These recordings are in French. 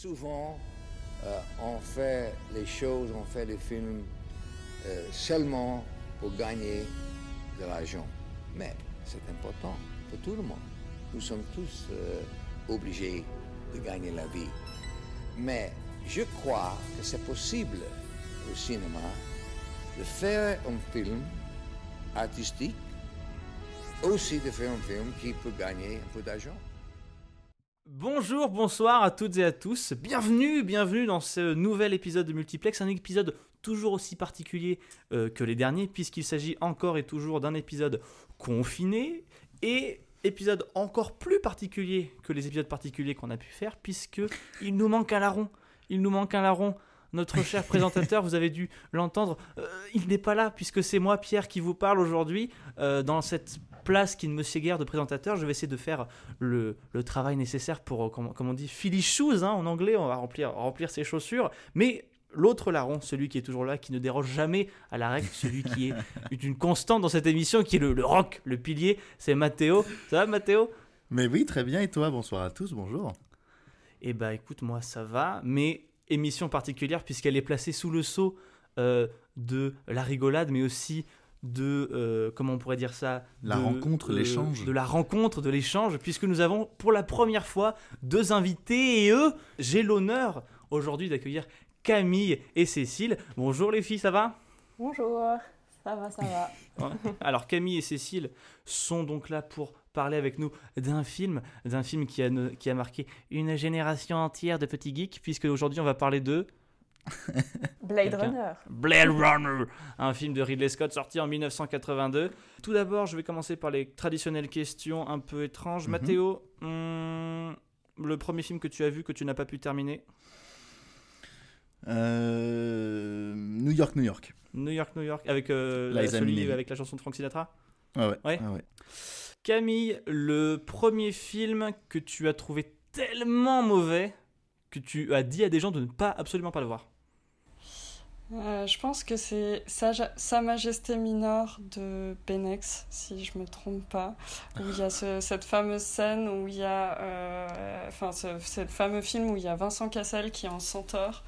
Souvent, euh, on fait les choses, on fait les films euh, seulement pour gagner de l'argent. Mais c'est important pour tout le monde. Nous sommes tous euh, obligés de gagner la vie. Mais je crois que c'est possible au cinéma de faire un film artistique, aussi de faire un film qui peut gagner un peu d'argent. Bonjour, bonsoir à toutes et à tous. Bienvenue, bienvenue dans ce nouvel épisode de Multiplex, un épisode toujours aussi particulier euh, que les derniers, puisqu'il s'agit encore et toujours d'un épisode confiné et épisode encore plus particulier que les épisodes particuliers qu'on a pu faire, puisque il nous manque un larron. Il nous manque un larron. Notre cher présentateur, vous avez dû l'entendre, euh, il n'est pas là puisque c'est moi, Pierre, qui vous parle aujourd'hui euh, dans cette place qui ne me sied guère de présentateur. Je vais essayer de faire le, le travail nécessaire pour, euh, comme, comme on dit, his shoes hein, en anglais. On va remplir, remplir ses chaussures. Mais l'autre larron, celui qui est toujours là, qui ne déroge jamais à la règle, celui qui est une constante dans cette émission, qui est le, le rock, le pilier, c'est Mathéo. Ça va, Mathéo Mais oui, très bien. Et toi Bonsoir à tous, bonjour. Eh bah écoute, moi ça va, mais émission particulière puisqu'elle est placée sous le sceau euh, de la rigolade, mais aussi de, euh, comment on pourrait dire ça La de, rencontre, euh, l'échange. De la rencontre, de l'échange, puisque nous avons pour la première fois deux invités et eux, j'ai l'honneur aujourd'hui d'accueillir Camille et Cécile. Bonjour les filles, ça va? Bonjour, ça va, ça va. Ouais. Alors Camille et Cécile sont donc là pour parler avec nous d'un film, d'un film qui a, qui a marqué une génération entière de petits geeks, puisque aujourd'hui on va parler de Blade Runner. Blade Runner, un film de Ridley Scott sorti en 1982. Tout d'abord, je vais commencer par les traditionnelles questions un peu étranges. Mhm. Mathéo, hum, le premier film que tu as vu que tu n'as pas pu terminer? Euh, New York, New York. New York, New York, avec, euh, la, celui avec la chanson de Frank Sinatra? Ouais, ouais. Ouais. ouais, ouais. Camille, le premier film que tu as trouvé tellement mauvais que tu as dit à des gens de ne pas absolument pas le voir. Euh, je pense que c'est Sa, Sa Majesté Mineure de Benex, si je me trompe pas, où il y a ce- cette fameuse scène où il y a, euh, enfin, ce, ce fameux film où il y a Vincent Cassel qui est en centaure.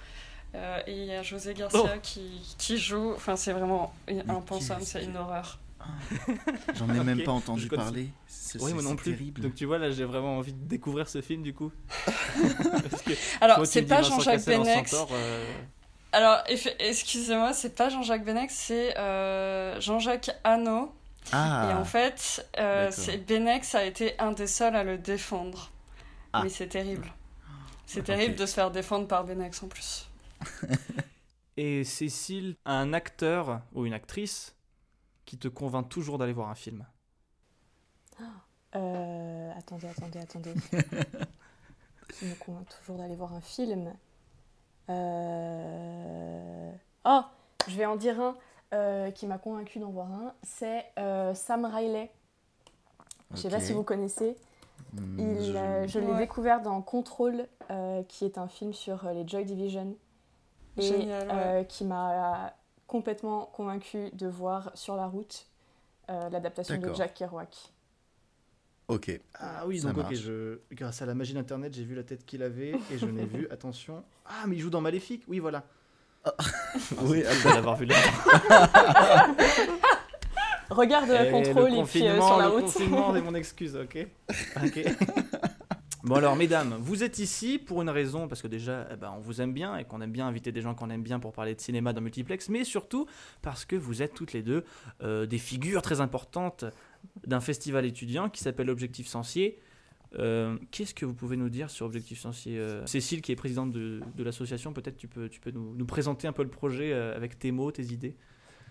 euh, et il y a José Garcia Oh. qui, qui joue. Enfin, c'est vraiment impensable, qu'est-ce c'est une horreur. J'en ai même pas entendu parler. C'est Oui, moi c'est- non c'est plus. terrible. Donc tu vois, là, j'ai vraiment envie de découvrir ce film du coup. Parce que Alors, c'est pas Jean-Jacques Benex. Alors, excusez-moi, c'est pas Jean-Jacques Benex, c'est euh, Jean-Jacques Hano. Ah, Et en fait, euh, Benex a été un des seuls à le défendre. Ah. Mais c'est terrible. C'est terrible de se faire défendre par Benex en plus. Et Cécile, un acteur ou une actrice qui te convainc toujours d'aller voir un film? Euh, attendez, attendez, attendez. Qui me convainc toujours d'aller voir un film? Euh... Oh, je vais en dire un euh, qui m'a convaincu d'en voir un. C'est euh, Sam Riley. Je sais pas si vous connaissez. Hmm, Il, je- euh, je l'ai Ouais. découvert dans Control, euh, qui est un film sur euh, les Joy Division. Et Génial, ouais. euh, qui m'a complètement convaincu de voir sur la route euh, l'adaptation de. Jack Kerouac. Ok. Ah oui, donc ok, je... grâce à la magie d'internet, j'ai vu la tête qu'il avait et je n'ai vu, attention. Ah, mais il joue dans Maléfique, oui, voilà. Oui, Je dois l'avoir vu là. Regarde la Et contrôle le et puis euh, confinement, sur la le route. confinement est mon excuse, ok Ok. Bon alors, mesdames, vous êtes ici pour une raison, parce que déjà, eh ben, on vous aime bien et qu'on aime bien inviter des gens qu'on aime bien pour parler de cinéma dans Multiplex, mais surtout parce que vous êtes toutes les deux euh, des figures très importantes d'un festival étudiant qui s'appelle Objectif Sensier. Euh, Qu'est-ce que vous pouvez nous dire sur Objectif Sensier euh, Cécile, qui est présidente de, l'association, peut-être tu peux, tu peux nous, présenter un peu le projet euh, avec tes mots, tes idées?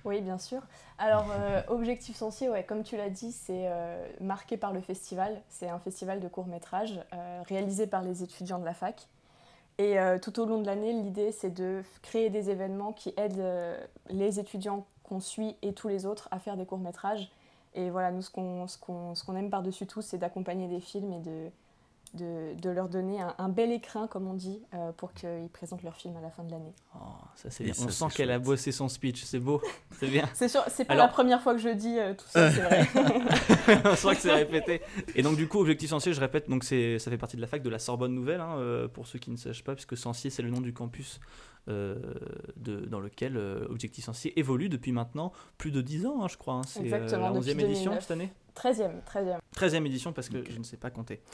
Oui, bien sûr. Alors, Objectif Sensier, ouais, comme tu l'as dit, c'est marqué par le festival. C'est un festival de court-métrage euh, réalisé par les étudiants de la fac. Et tout au long de l'année, l'idée, c'est de créer des événements qui aident les étudiants qu'on suit et tous les autres à faire des courts-métrages. Et voilà, nous, ce qu'on ce qu'on- ce qu'on aime par-dessus tout, c'est d'accompagner des films et de, de, de leur donner un, un bel écrin, comme on dit, euh, pour qu'ils présentent leur film à la fin de l'année. Oh, ça c'est Et bien. ça, On sent qu'elle a bossé son speech, c'est beau, c'est bien. C'est sûr, c'est pas Alors- la première fois que je dis euh, tout ça, c'est vrai. On sent que c'est répété. Et donc du coup, Objectif Censier, je répète, donc c'est, ça fait partie de la fac de la Sorbonne Nouvelle, hein, euh, pour ceux qui ne sachent pas, puisque Censier c'est le nom du campus de, dans lequel euh, Objectif Censier évolue depuis maintenant plus de 10 ans, hein, je crois. hein. C'est Exactement, la depuis 11e édition 2009. cette année 13e, 13e. 13e édition parce que je ne sais pas compter.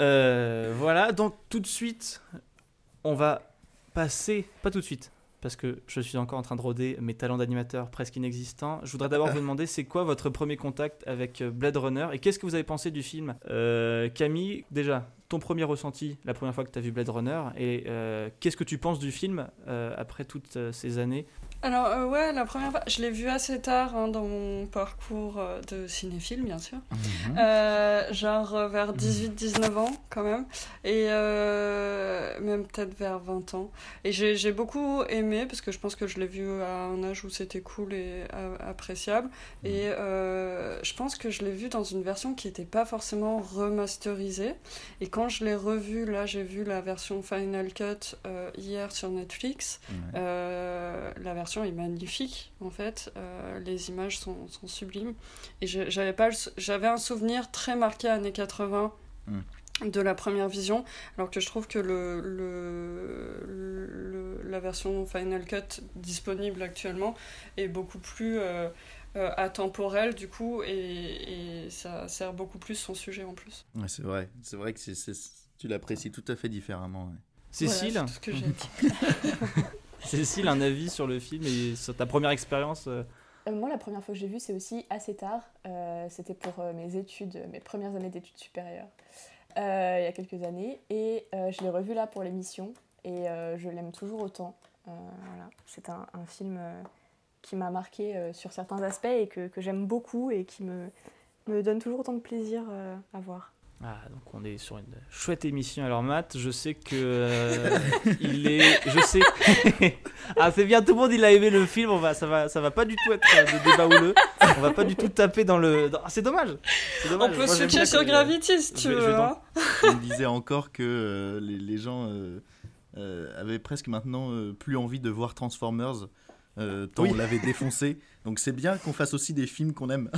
Euh, voilà, donc tout de suite, on va passer, pas tout de suite, parce que je suis encore en train de rôder mes talents d'animateur presque inexistants. Je voudrais d'abord vous demander, c'est quoi votre premier contact avec euh, Blade Runner et qu'est-ce que vous avez pensé du film? Euh, Camille, déjà, ton premier ressenti la première fois que tu as vu Blade Runner et euh, qu'est-ce que tu penses du film euh, après toutes euh, ces années Alors, euh, ouais, la première fois, je l'ai vu assez tard hein, dans mon parcours euh, de cinéphile, bien sûr. Mhm. Euh, genre euh, vers 18-19 ans, quand même. Et euh, même peut-être vers 20 ans. Et j'ai j'ai beaucoup aimé, parce que je pense que je l'ai vu à un âge où c'était cool et appréciable. Et euh, je pense que je l'ai vu dans une version qui n'était pas forcément remasterisée. Et quand je l'ai revu, là, j'ai vu la version Final Cut hier sur Netflix. La version est magnifique en fait, Euh, les images sont, sont sublimes et j'avais pas j'avais un souvenir très marqué années 80 Mm. de la première vision alors que je trouve que le, le, le- la version Final Cut disponible actuellement est beaucoup plus euh, euh, atemporelle du coup et, et ça sert beaucoup plus son sujet en plus. Ouais, c'est vrai. C'est vrai que c'est, tu l'apprécies tout à fait différemment. ouais. Cécile, Voilà, c'est tout ce que j'ai dit. Cécile, un avis sur le film et sur ta première expérience euh, Euh, moi, la première fois que j'ai vu, c'est aussi assez tard. Euh, C'était pour mes études, mes premières années d'études supérieures, il y a quelques années. Et je l'ai revu là pour l'émission. Et je l'aime toujours autant. Voilà. C'est un, film qui m'a marqué sur certains aspects et que, j'aime beaucoup et qui me, donne toujours autant de plaisir à voir. Ah, donc on est sur une chouette émission. Alors Matt, je sais que euh, il est, je sais. ah c'est bien, tout le monde il a aimé le film. On va, ça va, ça va pas du tout être euh, de débat houleux. On va pas du tout taper dans le. dans- Ah, c'est dommage. On peut Moi, j'aime switcher bien sur que- Gravity si tu je veux. hein. On disait encore que euh, les, les gens euh, euh, avaient presque maintenant euh, plus envie de voir Transformers. euh, tant Oui. on l'avait défoncé. Donc c'est bien qu'on fasse aussi des films qu'on aime.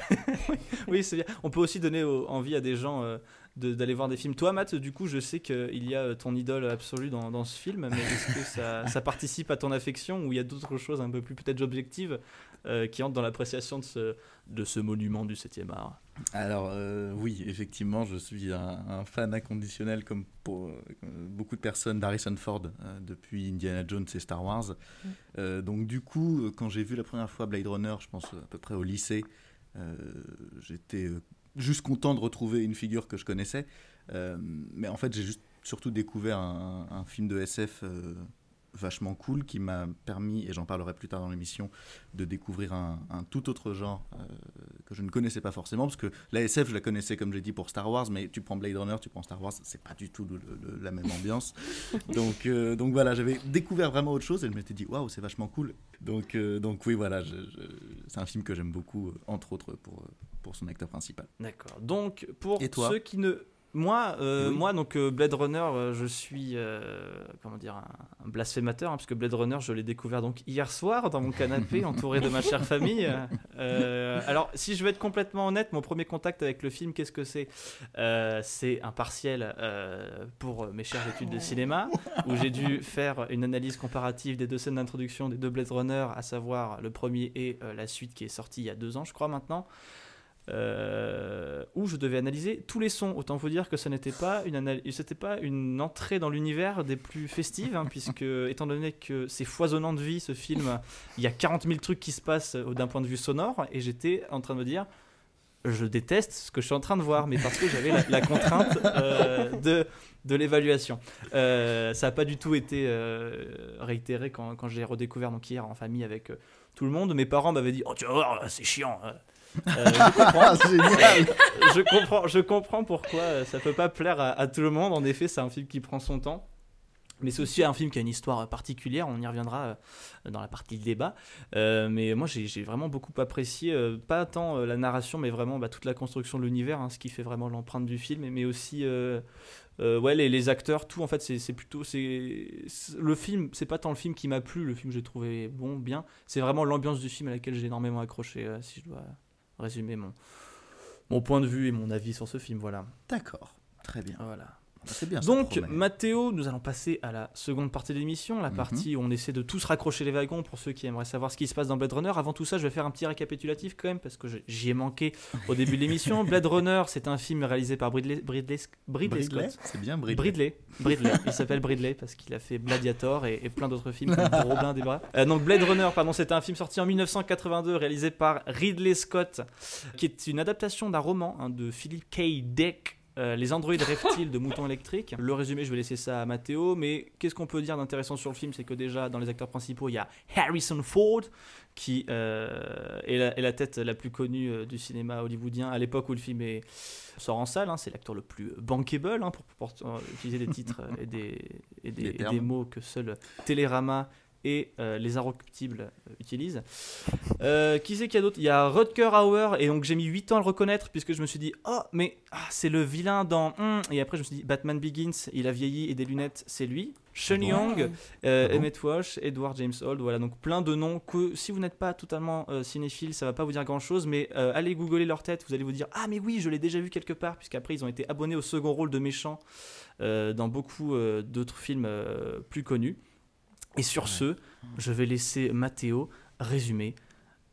Oui, c'est bien. On peut aussi donner au- envie à des gens euh, de- d'aller voir des films. Toi, Matt, du coup, je sais qu'il y a euh, ton idole absolue dans, dans ce film, mais est-ce que ça, ça participe à ton affection ou il y a d'autres choses un peu plus peut-être objectives euh, qui entrent dans l'appréciation de ce, de ce monument du 7e art? Alors euh, oui, effectivement, je suis un, un fan inconditionnel comme pour euh, beaucoup de personnes d'Harrison Ford euh, depuis Indiana Jones et Star Wars. Mm. Euh, donc du coup, quand j'ai vu la première fois Blade Runner, je pense à peu près au lycée, euh, j'étais euh, juste content de retrouver une figure que je connaissais. Euh, mais en fait, j'ai juste surtout découvert un, un film de SF euh, vachement cool qui m'a permis, et j'en parlerai plus tard dans l'émission, de découvrir un, un tout autre genre euh, que je ne connaissais pas forcément, parce que la SF, je la connaissais, comme j'ai dit, pour Star Wars, mais tu prends Blade Runner, tu prends Star Wars, c'est pas du tout le- le- la même ambiance. donc, euh, donc voilà, j'avais découvert vraiment autre chose et je m'étais dit, waouh, c'est vachement cool. Donc, euh, donc oui, voilà, c'est un film que j'aime beaucoup, entre autres pour, pour son acteur principal. D'accord. Donc, pour Et toi ceux qui ne. Moi, euh, Oui. moi donc euh, Blade Runner, euh, je suis euh, comment dire un, un blasphémateur, hein, parce que Blade Runner, je l'ai découvert donc hier soir dans mon canapé, entouré de ma chère famille. Alors, si je veux être complètement honnête, mon premier contact avec le film, qu'est-ce que c'est? C'est un partiel pour mes chères études de cinéma, où j'ai dû faire une analyse comparative des deux scènes d'introduction des deux Blade Runner, à savoir le premier et la suite qui est sortie il y a deux ans, je crois maintenant euh, où je devais analyser tous les sons. Autant vous dire que ce n'était pas une c'était pas une entrée dans l'univers des plus festives, hein, puisque étant donné que c'est foisonnant de vie ce film, il y a 40 000 trucs qui se passent euh, d'un point de vue sonore, et j'étais en train de me dire. Je déteste ce que je suis en train de voir, mais parce que j'avais la, la contrainte euh, de, de l'évaluation. Euh, ça n'a pas du tout été euh, réitéré quand, quand j'ai redécouvert donc hier en famille avec tout le monde. Mes parents m'avaient dit Oh, tu vas voir, c'est chiant. Euh, euh, je comprends. Ah, génial je comprends, je comprends pourquoi euh, ça peut pas plaire à, à tout le monde. En effet, c'est un film qui prend son temps. Mais c'est aussi un film qui a une histoire particulière, on y reviendra euh, dans la partie débat. Euh, mais moi j'ai vraiment beaucoup apprécié, euh, pas tant euh, la narration, mais vraiment bah, toute la construction de l'univers, hein, ce qui fait vraiment l'empreinte du film, mais aussi euh, euh, ouais, les, les acteurs, tout en fait c'est c'est plutôt... c'est c'est- Le film, c'est pas tant le film qui m'a plu, le film j'ai trouvé bon, bien, c'est vraiment l'ambiance du film à laquelle j'ai énormément accroché, euh, si je dois résumer mon, mon point de vue et mon avis sur ce film, voilà. D'accord, très bien. voilà. C'est bien. Donc. Mathéo, nous allons passer à la seconde partie de l'émission, la Mhm. partie où on essaie de tous raccrocher les wagons pour ceux qui aimeraient savoir ce qui se passe dans Blade Runner. Avant tout ça, je vais faire un petit récapitulatif quand même, parce que j'y ai manqué au début de l'émission. Blade Runner, c'est un film réalisé par Bridley, Bridley, Bridley Bridley, Scott. c'est bien Bridley. Bridley, Bridley. il s'appelle Bridley parce qu'il a fait Gladiator et, et plein d'autres films comme Robin des Bras. Euh, donc Blade Runner, pardon, c'était un film sorti en 1982 réalisé par Ridley Scott, qui est une adaptation d'un roman hein, de Philip K. Dick. Euh, les androïdes reptiles de moutons électriques. Le résumé, je vais laisser ça à Mathéo, mais qu'est-ce qu'on peut dire d'intéressant sur le film? C'est que déjà, dans les acteurs principaux, il y a Harrison Ford, qui euh, est, la, est la tête la plus connue euh, du cinéma hollywoodien à l'époque où le film est, sort en salle. hein. c'est l'acteur le plus bankable, hein, pour, pour, utiliser des titres et, des, et, des, et mots que seuls Télérama et euh, les Inrecuptibles euh, utilisent. Euh, qui c'est qu'il y a d'autre? Il y a Rutger Hauer, et donc j'ai mis 8 ans à le reconnaître, puisque je me suis dit, oh, mais ah, c'est le vilain dans. Et après, je me suis dit, Batman Begins, il a vieilli et des lunettes, c'est lui. Sean Young, euh, Emmett Walsh, Edward James Holt, voilà donc plein de noms que si vous n'êtes pas totalement euh, cinéphile, ça va pas vous dire grand chose, mais euh, allez googler leur tête, vous allez vous dire ah mais oui je l'ai déjà vu quelque part, puisqu'après ils ont été abonnés au second rôle de méchants dans beaucoup d'autres films plus connus. Et sur ce, je vais laisser Mathéo résumer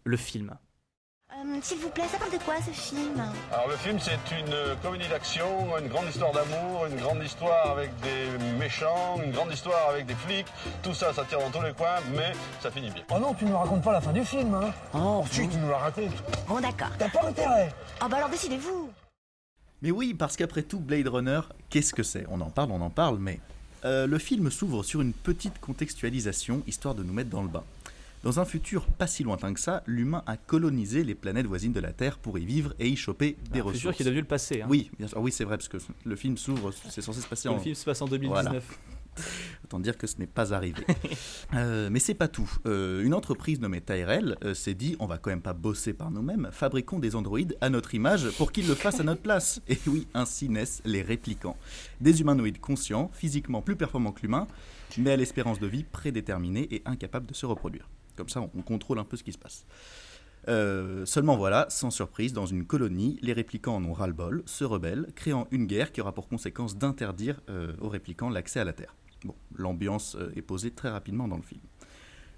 le film. Euh, S'il vous plaît, ça parle de quoi ce film? Alors le film c'est une euh, comédie d'action, une grande histoire d'amour, une grande histoire avec des méchants, une grande histoire avec des flics. Tout ça, ça tire dans tous les coins, mais ça finit bien. Oh non, tu ne nous racontes pas la fin du film, hein Oh, Si, tu nous la racontes. bon d'accord. T'as pas intérêt. Oh bah alors décidez-vous. Mais oui, parce qu'après tout, Blade Runner, qu'est-ce que c'est? On en parle, on en parle, mais euh, le film s'ouvre sur une petite contextualisation, histoire de nous mettre dans le bain. Dans un futur pas si lointain que ça, l'humain a colonisé les planètes voisines de la Terre pour y vivre et y choper des Ah, C'est ressources. sûr qu'il est devenu le passé. hein. Oui, bien sûr. Ah oui, c'est vrai, parce que le film s'ouvre, c'est censé se passer Le en... film se passe en 2019. Autant dire que ce n'est pas arrivé. Euh, mais c'est pas tout. Euh, une entreprise nommée Tyrell euh, s'est dit on va quand même pas bosser par nous-mêmes, fabriquons des androïdes à notre image pour qu'ils le fassent à notre place. Et oui, ainsi naissent les réplicants. Des humanoïdes conscients, physiquement plus performants que l'humain, mais à l'espérance de vie prédéterminée et incapables de se reproduire. Comme ça, on, on contrôle un peu ce qui se passe. Euh, seulement voilà, sans surprise, dans une colonie, les réplicants en ont ras-le-bol, se rebellent, créant une guerre qui aura pour conséquence d'interdire aux réplicants l'accès à la Terre. L'ambiance euh, est posée très rapidement dans le film.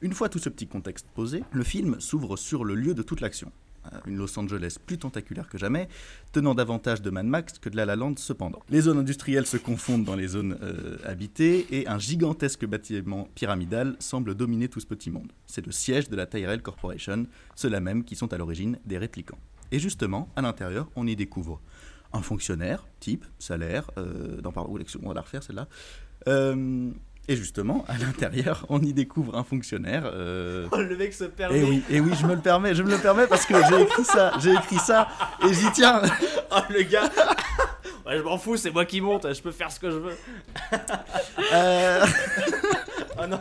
Une fois tout ce petit contexte posé, le film s'ouvre sur le lieu de toute l'action. Euh, Une Los Angeles plus tentaculaire que jamais, tenant davantage de Mad Max que de La La Land cependant. Les zones industrielles se confondent dans les zones euh, habitées et un gigantesque bâtiment pyramidal semble dominer tout ce petit monde. C'est le siège de la Tyrell Corporation, ceux-là même qui sont à l'origine des réplicants. Et justement, à l'intérieur, on y découvre un fonctionnaire, type, salaire, dans on va la refaire celle-là. Euh, et justement, à l'intérieur, on y découvre un fonctionnaire. euh, Oh, le mec se permet. et oui, et oui, je me le permets, je me le permets parce que j'ai écrit ça, j'ai écrit ça, et j'y tiens. Oh le gars Ouais, je m'en fous, c'est moi qui monte, je peux faire ce que je veux. Euh, Oh non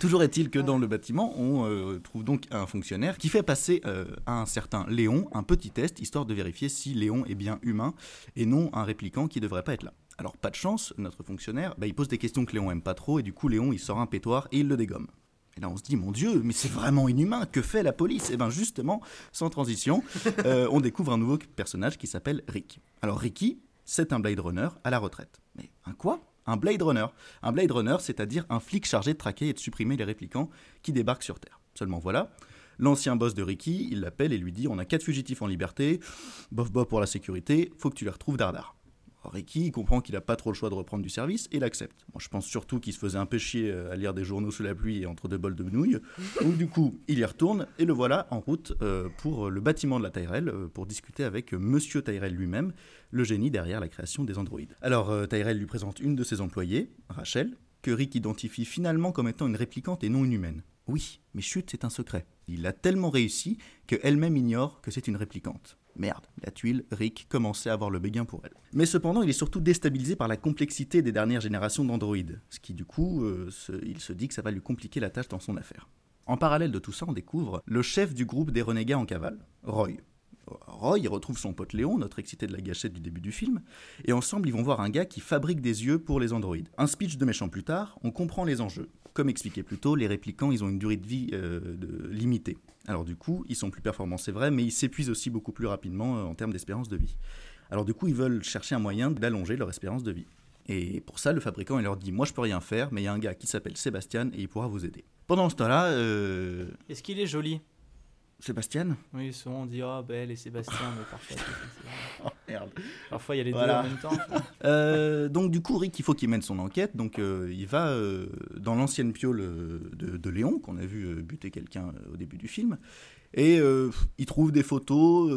Toujours est-il que dans le bâtiment, on euh, trouve donc un fonctionnaire qui fait passer euh, à un certain Léon un petit test, histoire de vérifier si Léon est bien humain et non un répliquant qui devrait pas être là. Alors pas de chance, notre fonctionnaire, bah, il pose des questions que Léon aime pas trop, et du coup Léon il sort un pétoire et il le dégomme. Et là on se dit, mon Dieu, mais c'est vraiment inhumain, que fait la police? Et bien justement, sans transition, euh, on découvre un nouveau personnage qui s'appelle Rick. Alors Ricky, c'est un Blade Runner à la retraite. Mais un quoi? Un Blade Runner. Un Blade Runner, c'est-à-dire un flic chargé de traquer et de supprimer les réplicants qui débarquent sur Terre. Seulement voilà, l'ancien boss de Ricky, il l'appelle et lui dit on a quatre fugitifs en liberté, bof bof pour la sécurité, faut que tu les retrouves dardard. Ricky il comprend qu'il n'a pas trop le choix de reprendre du service et il accepte. Moi, je pense surtout qu'il se faisait un peu chier euh, à lire des journaux sous la pluie et entre deux bols de nouilles. Donc du coup, il y retourne et le voilà en route euh, pour le bâtiment de la Tyrell euh, pour discuter avec euh, Monsieur Tyrell lui-même, le génie derrière la création des androïdes. Alors euh, Tyrell lui présente une de ses employées, Rachel, que Rick identifie finalement comme étant une réplicante et non une humaine. Oui, mais chut, c'est un secret. Il a tellement réussi qu'elle-même ignore que c'est une réplicante. Merde, la tuile, Rick, commençait à avoir le béguin pour elle. Mais cependant, il est surtout déstabilisé par la complexité des dernières générations d'androïdes, ce qui du coup, euh, il se dit que ça va lui compliquer la tâche dans son affaire. En parallèle de tout ça, on découvre le chef du groupe des renégats en cavale, Roy. Roy retrouve son pote Léon, notre excité de la gâchette du début du film, et ensemble ils vont voir un gars qui fabrique des yeux pour les androïdes. Un speech de méchant plus tard, on comprend les enjeux. Comme expliqué plus tôt, les réplicants ils ont une durée de vie euh, limitée. Alors du coup, ils sont plus performants, c'est vrai, mais ils s'épuisent aussi beaucoup plus rapidement euh, en termes d'espérance de vie. Alors du coup, ils veulent chercher un moyen d'allonger leur espérance de vie. Et pour ça, le fabricant il leur dit Moi je peux rien faire, mais il y a un gars qui s'appelle Sébastien et il pourra vous aider. Pendant ce temps-là, euh, Est-ce qu'il est joli? Sébastien? Oui, souvent on dit oh belle et Sébastien, mais parfois. parfois il y a les Voilà. deux en même temps. Euh, donc du coup, Rick, il faut qu'il mène son enquête. Donc euh, il va euh, dans l'ancienne piole de, de Léon, qu'on a vu buter quelqu'un au début du film. Et il trouve des photos,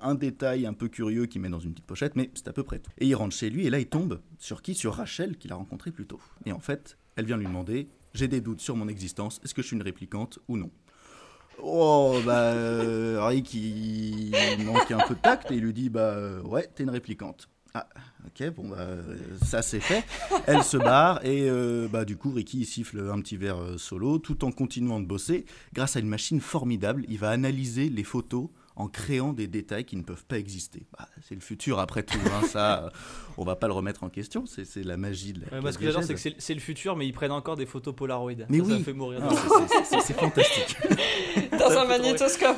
un détail un peu curieux qu'il met dans une petite pochette, mais c'est à peu près tout. Et il rentre chez lui, et là il tombe sur qui? Sur Rachel, qu'il a rencontrée plus tôt. Et en fait, elle vient lui demander J'ai des doutes sur mon existence, est-ce que je suis une réplicante ou non? Oh, bah, euh, il manque un peu de tact et il lui dit Bah, euh, ouais, t'es une réplicante. Ah, ok, bon, bah, euh, ça c'est fait. Elle se barre et euh, bah, du coup, Ricky siffle un petit verre solo tout en continuant de bosser. Grâce à une machine formidable, il va analyser les photos en créant des détails qui ne peuvent pas exister. Bah, c'est le futur après tout, hein, ça, euh, on va pas le remettre en question, c'est c'est la magie de la. Ouais, ce que j'adore, c'est que c'est c'est le futur, mais ils prennent encore des photos Polaroid. Mais ça, ça oui. me fait mourir. c'est- c'est- c'est fantastique. Dans un magnétoscope.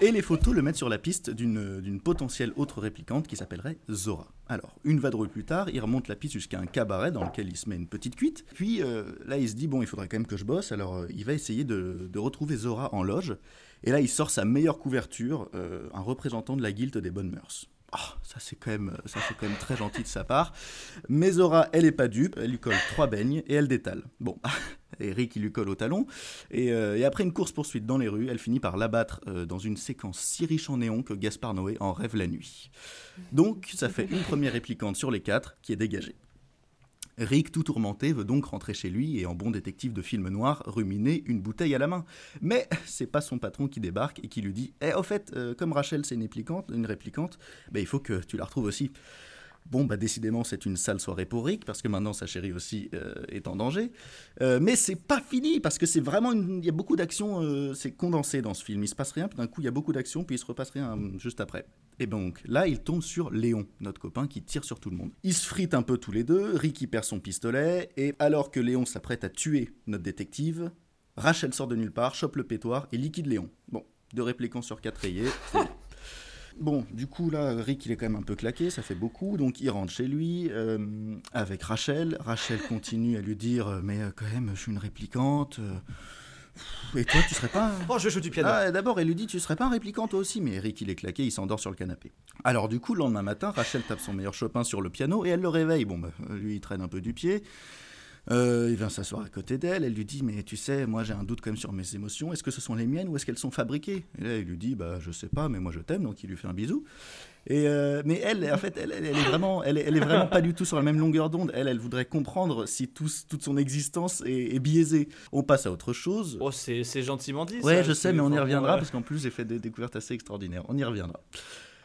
Et les photos le mettent sur la piste d'une d'une potentielle autre réplicante qui s'appellerait Zora. Alors, une vadrouille plus tard, il remonte la piste jusqu'à un cabaret dans lequel il se met une petite cuite. Puis euh, là, il se dit, bon, il faudrait quand même que je bosse. Alors, euh, il va essayer de, de retrouver Zora en loge. Et là, il sort sa meilleure couverture, euh, un représentant de la guilde des bonnes mœurs. Ah, ça c'est quand même, c'est quand très gentil de sa part. Mais Zora, elle est pas dupe, elle lui colle trois beignes et elle détale. Bon, Eric il lui colle au talon. Et, euh, après une course poursuite dans les rues, elle finit par l'abattre euh, dans une séquence si riche en néon que Gaspard Noé en rêve la nuit. Donc, ça fait une première réplicante sur les quatre qui est dégagée. Rick, tout tourmenté, veut donc rentrer chez lui et en bon détective de film noir, ruminer une bouteille à la main. Mais c'est pas son patron qui débarque et qui lui dit Eh, au fait, euh, comme Rachel c'est une réplicante, une bah, il faut que tu la retrouves aussi. Bon, bah décidément, c'est une sale soirée pour Rick, parce que maintenant sa chérie aussi euh, est en danger. Euh, mais c'est pas fini, parce que c'est vraiment. Il y a beaucoup d'actions, euh, c'est condensé dans ce film. Il se passe rien, puis d'un coup, il y a beaucoup d'actions, puis il se repasse rien euh, juste après. Et donc, là, il tombe sur Léon, notre copain, qui tire sur tout le monde. Ils se fritent un peu tous les deux, Rick, il perd son pistolet, et alors que Léon s'apprête à tuer notre détective, Rachel sort de nulle part, chope le pétoire et liquide Léon. Bon, deux réplicants sur quatre rayés, Bon, du coup, là, Rick, il est quand même un peu claqué, ça fait beaucoup, donc il rentre chez lui euh, avec Rachel. Rachel continue à lui dire euh, Mais euh, quand même, je suis une réplicante. euh, et toi, tu serais pas. Oh, je joue du piano. Ah, D'abord, elle lui dit Tu serais pas un réplicant toi aussi Mais Rick, il est claqué, il s'endort sur le canapé. Alors, du coup, le lendemain matin, Rachel tape son meilleur Chopin sur le piano et elle le réveille. Bon, bah, lui, il traîne un peu du pied. Euh, il vient s'asseoir à côté d'elle, elle lui dit Mais tu sais, moi j'ai un doute quand même sur mes émotions, est-ce que ce sont les miennes ou est-ce qu'elles sont fabriquées? Et là il lui dit Bah je sais pas, mais moi je t'aime, donc il lui fait un bisou. Et euh, mais elle, en fait, elle, elle, elle est vraiment, elle, est- elle est vraiment pas du tout sur la même longueur d'onde. Elle, elle voudrait comprendre si tout- toute son existence est, est biaisée. On passe à autre chose. Oh, c'est gentiment dit. Ouais, ça, je sais, mais on y reviendra bon, parce qu'en plus j'ai fait des découvertes assez extraordinaires. On y reviendra.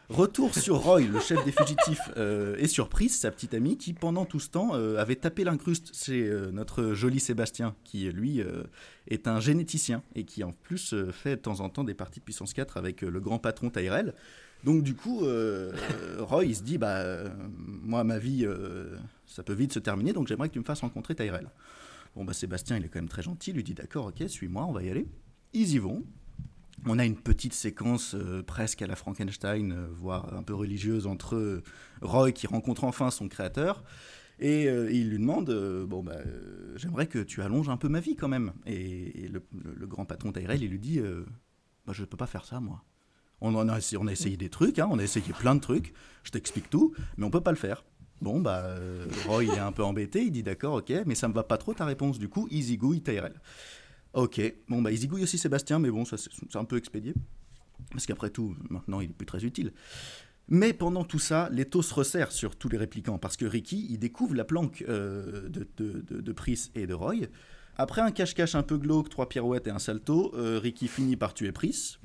Retour sur Roy, le chef des fugitifs, euh, et surprise, sa petite amie qui, pendant tout ce temps, euh, avait tapé l'incruste chez euh, notre joli Sébastien, qui, lui, euh, est un généticien et qui, en plus, euh, fait de temps en temps des parties de puissance 4 avec euh, le grand patron Tyrell. Donc, du coup, euh, euh, Roy, il se dit bah, euh, Moi, ma vie, euh, ça peut vite se terminer, donc j'aimerais que tu me fasses rencontrer Tyrell. Bon, bah, Sébastien, il est quand même très gentil, il lui dit D'accord, ok, suis-moi, on va y aller. Ils y vont. On a une petite séquence euh, presque à la Frankenstein, euh, voire un peu religieuse, entre euh, Roy qui rencontre enfin son créateur. Et il lui demande Bon, bah, j'aimerais que tu allonges un peu ma vie quand même. Et, le, grand patron Tyrell, il lui dit bah, Je ne peux pas faire ça, moi. On, en a, on essayé des trucs, hein, on a essayé plein de trucs, je t'explique tout, mais on peut pas le faire. Bon, bah, Roy, est un peu embêté, il dit D'accord, ok, mais ça me va pas trop ta réponse. Du coup, easy go, Tyrell. Ok, bon bah il zigouille aussi Sébastien, mais bon, ça c'est un peu expédié. Parce qu'après tout, maintenant il est plus très utile. Mais pendant tout ça, les taux se resserrent sur tous les réplicants, parce que Ricky, il découvre la planque euh, de, de, Pris et de Roy. Après un cache-cache un peu glauque, trois pirouettes et un salto, euh, Ricky finit par tuer Pris.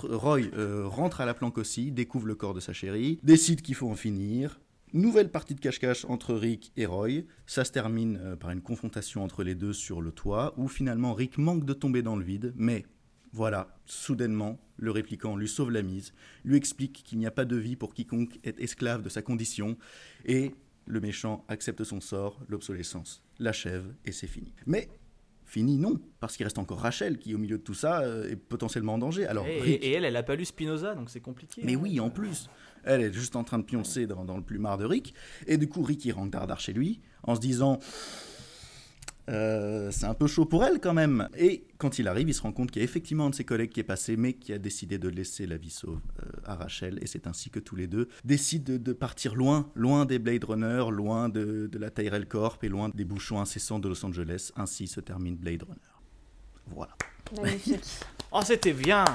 Roy euh, rentre à la planque aussi, découvre le corps de sa chérie, décide qu'il faut en finir. Nouvelle partie de cache-cache entre Rick et Roy. Ça se termine euh, par une confrontation entre les deux sur le toit, où finalement Rick manque de tomber dans le vide, mais voilà, soudainement, le répliquant lui sauve la mise, lui explique qu'il n'y a pas de vie pour quiconque est esclave de sa condition, et le méchant accepte son sort, l'obsolescence l'achève, et c'est fini. Mais fini non, parce qu'il reste encore Rachel qui, au milieu de tout ça, euh, est potentiellement en danger. Alors, et, Rick- et elle, elle a pas lu Spinoza, donc c'est compliqué. mais hein. oui, en plus. Elle est juste en train de pioncer dans, dans le plumard de Rick. Et du coup, Rick, il rentre dardard chez lui en se disant Euh, C'est un peu chaud pour elle quand même. Et quand il arrive, il se rend compte qu'il y a effectivement un de ses collègues qui est passé, mais qui a décidé de laisser la vie sauve euh, à Rachel. Et c'est ainsi que tous les deux décident de, de partir loin, loin des Blade Runner, loin de, de la Tyrell Corp et loin des bouchons incessants de Los Angeles. Ainsi se termine Blade Runner. Voilà. Magnifique. Oh, c'était bien.